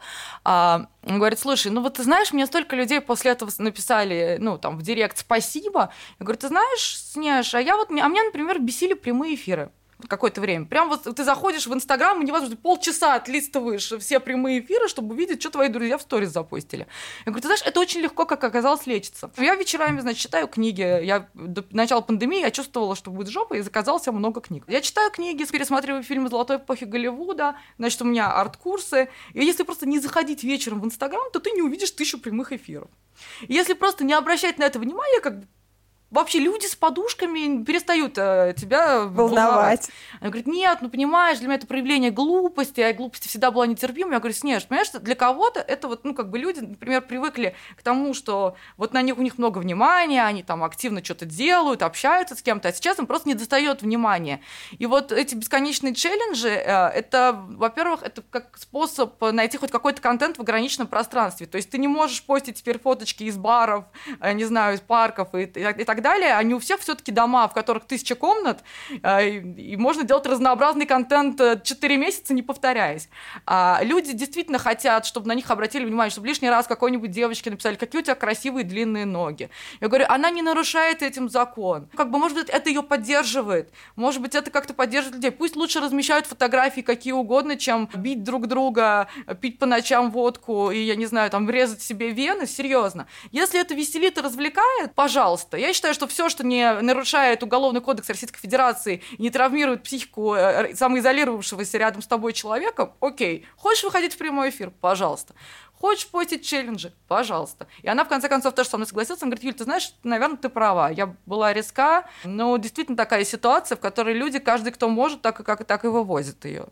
А, говорит, слушай, ну вот ты знаешь, мне столько людей после этого написали, ну, там, в директ спасибо. Я говорю, ты знаешь, Снеж, а я вот, а меня, например, бесили прямые эфиры какое-то время. Прям вот ты заходишь в Инстаграм, и невозможно, полчаса отлистываешь все прямые эфиры, чтобы увидеть, что твои друзья в сторис запостили. Я говорю, ты знаешь, это очень легко, как оказалось, лечится. Я вечерами, значит, читаю книги. Я до начала пандемии я чувствовала, что будет жопа, и заказала себе много книг. Я читаю книги, пересматриваю фильмы золотой эпохи Голливуда, значит, у меня арт-курсы. И если просто не заходить вечером в Инстаграм, то ты не увидишь тысячу прямых эфиров. И если просто не обращать на это внимания, как вообще люди с подушками перестают э, тебя волновать. волновать. Она говорит, нет, ну понимаешь, для меня это проявление глупости, а глупости всегда была нетерпима. Я говорю, Снеж, понимаешь, для кого-то это вот, ну как бы люди, например, привыкли к тому, что вот на них у них много внимания, они там активно что-то делают, общаются с кем-то, а сейчас им просто не достает внимания. И вот эти бесконечные челленджи, э, это, во-первых, это как способ найти хоть какой-то контент в ограниченном пространстве. То есть ты не можешь постить теперь фоточки из баров, э, не знаю, из парков и, и так далее. Они у всех все-таки дома, в которых тысяча комнат, э, и, можно делать разнообразный контент 4 месяца, не повторяясь. А люди действительно хотят, чтобы на них обратили внимание, чтобы лишний раз какой-нибудь девочке написали, какие у тебя красивые длинные ноги. Я говорю, она не нарушает этим закон. Как бы, может быть, это ее поддерживает. Может быть, это как-то поддерживает людей. Пусть лучше размещают фотографии какие угодно, чем бить друг друга, пить по ночам водку и, я не знаю, там, врезать себе вены. Серьезно. Если это веселит и развлекает, пожалуйста. Я считаю, что все, что не нарушает Уголовный кодекс Российской Федерации не травмирует психику э, самоизолировавшегося рядом с тобой человека, окей. Хочешь выходить в прямой эфир? Пожалуйста. Хочешь постить челленджи? Пожалуйста. И она, в конце концов, тоже со мной согласилась. Она говорит, Юль, ты знаешь, наверное, ты права. Я была резка, но действительно такая ситуация, в которой люди, каждый, кто может, так и, как, так и вывозит ее.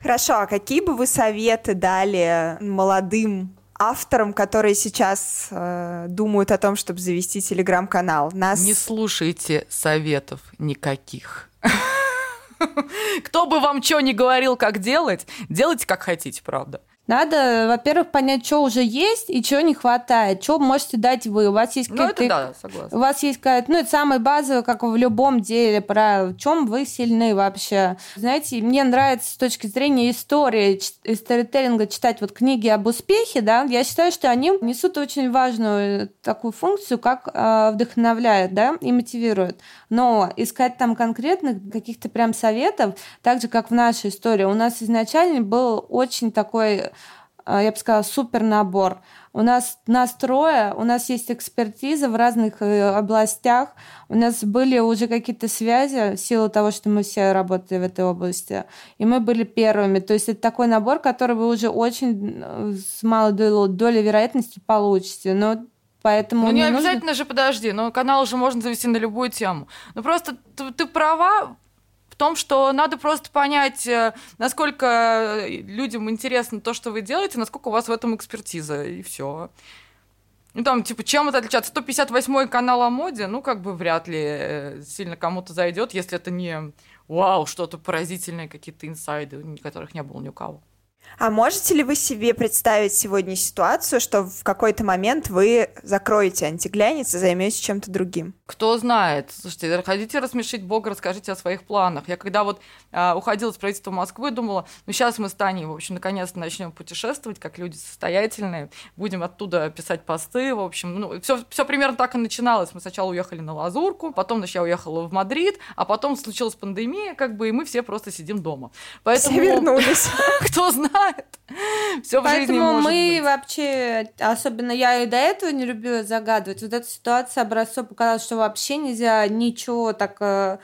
Хорошо, а какие бы вы советы дали молодым авторам, которые сейчас э, думают о том, чтобы завести телеграм-канал? Нас... Не слушайте советов никаких. Кто бы вам что ни говорил, как делать, делайте как хотите, правда. Надо, во-первых, понять, что уже есть и чего не хватает, что можете дать вы. У вас есть ну, какая-то... да, согласна. У вас есть какая-то... Ну, это самое базовое, как в любом деле, про в чем вы сильны вообще. Знаете, мне нравится с точки зрения истории, и сторителлинга читать вот книги об успехе, да, я считаю, что они несут очень важную такую функцию, как э, вдохновляют, да, и мотивируют. Но искать там конкретных каких-то прям советов, так же, как в нашей истории, у нас изначально был очень такой Э, я бы сказала, супер набор. У нас нас трое, у нас есть экспертиза в разных э, областях, у нас были уже какие-то связи в силу того, что мы все работали в этой области, и мы были первыми. То есть это такой набор, который вы уже очень э, с малой долей вероятности получите. Но Поэтому ну, не, не обязательно нужно... же, подожди, но канал уже можно завести на любую тему. Ну, просто ты, ты права, том, что надо просто понять, э, насколько людям интересно то, что вы делаете, насколько у вас в этом экспертиза, и все. Ну, там, типа, чем это отличается? 158-й канал о моде, ну, как бы вряд ли э, сильно кому-то зайдет, если это не вау, что-то поразительное, какие-то инсайды, которых не было ни у кого. А можете ли вы себе представить сегодня ситуацию, что в какой-то момент вы закроете антиглянец и займетесь чем-то другим? Кто знает. Слушайте, хотите рассмешить Бога, расскажите о своих планах. Я когда вот э, уходила с правительства Москвы, думала, ну сейчас мы с Таней, в общем, наконец-то начнем путешествовать, как люди состоятельные, будем оттуда писать посты, в общем, ну, все, все примерно так и начиналось. Мы сначала уехали на Лазурку, потом значит, я уехала в Мадрид, а потом случилась пандемия, как бы, и мы все просто сидим дома. Поэтому... Все вернулись. Кто знает, знает. Все в жизни может мы быть. вообще, особенно я и до этого не любила загадывать. Вот эта ситуация образцов показала, что вообще нельзя ничего так э,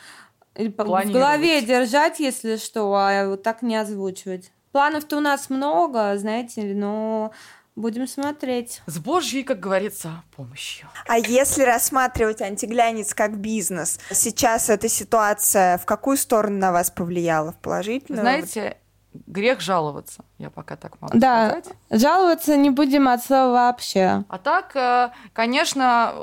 в голове держать, если что, а вот так не озвучивать. Планов-то у нас много, знаете ли, но Будем смотреть. С Божьей, как говорится, помощью. А если рассматривать антиглянец как бизнес, сейчас эта ситуация в какую сторону на вас повлияла? В положительную? Знаете, грех жаловаться, я пока так могу да, сказать. жаловаться не будем от слова вообще. А так, э, конечно,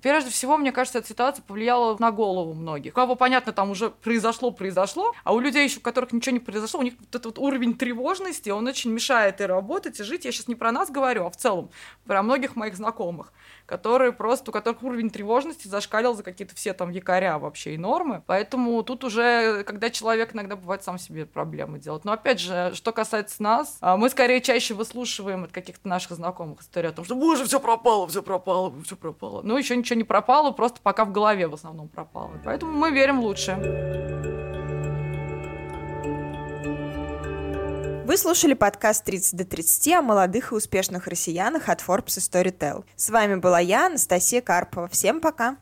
Прежде всего, мне кажется, эта ситуация повлияла на голову многих. У кого, понятно, там уже произошло, произошло, а у людей еще, у которых ничего не произошло, у них вот этот вот уровень тревожности, он очень мешает и работать, и жить. Я сейчас не про нас говорю, а в целом про многих моих знакомых которые просто, у которых уровень тревожности зашкалил за какие-то все там якоря вообще и нормы. Поэтому тут уже, когда человек иногда бывает сам себе проблемы делать. Но опять же, что касается нас, а, мы скорее чаще выслушиваем от каких-то наших знакомых истории о том, что боже, все пропало, все пропало, все пропало. Ну, еще ничего не пропало, просто пока в голове в основном пропало. Поэтому мы верим в лучшее. Вы слушали подкаст «30 до 30» о молодых и успешных россиянах от Forbes и Storytel. С вами была я, Анастасия Карпова. Всем пока!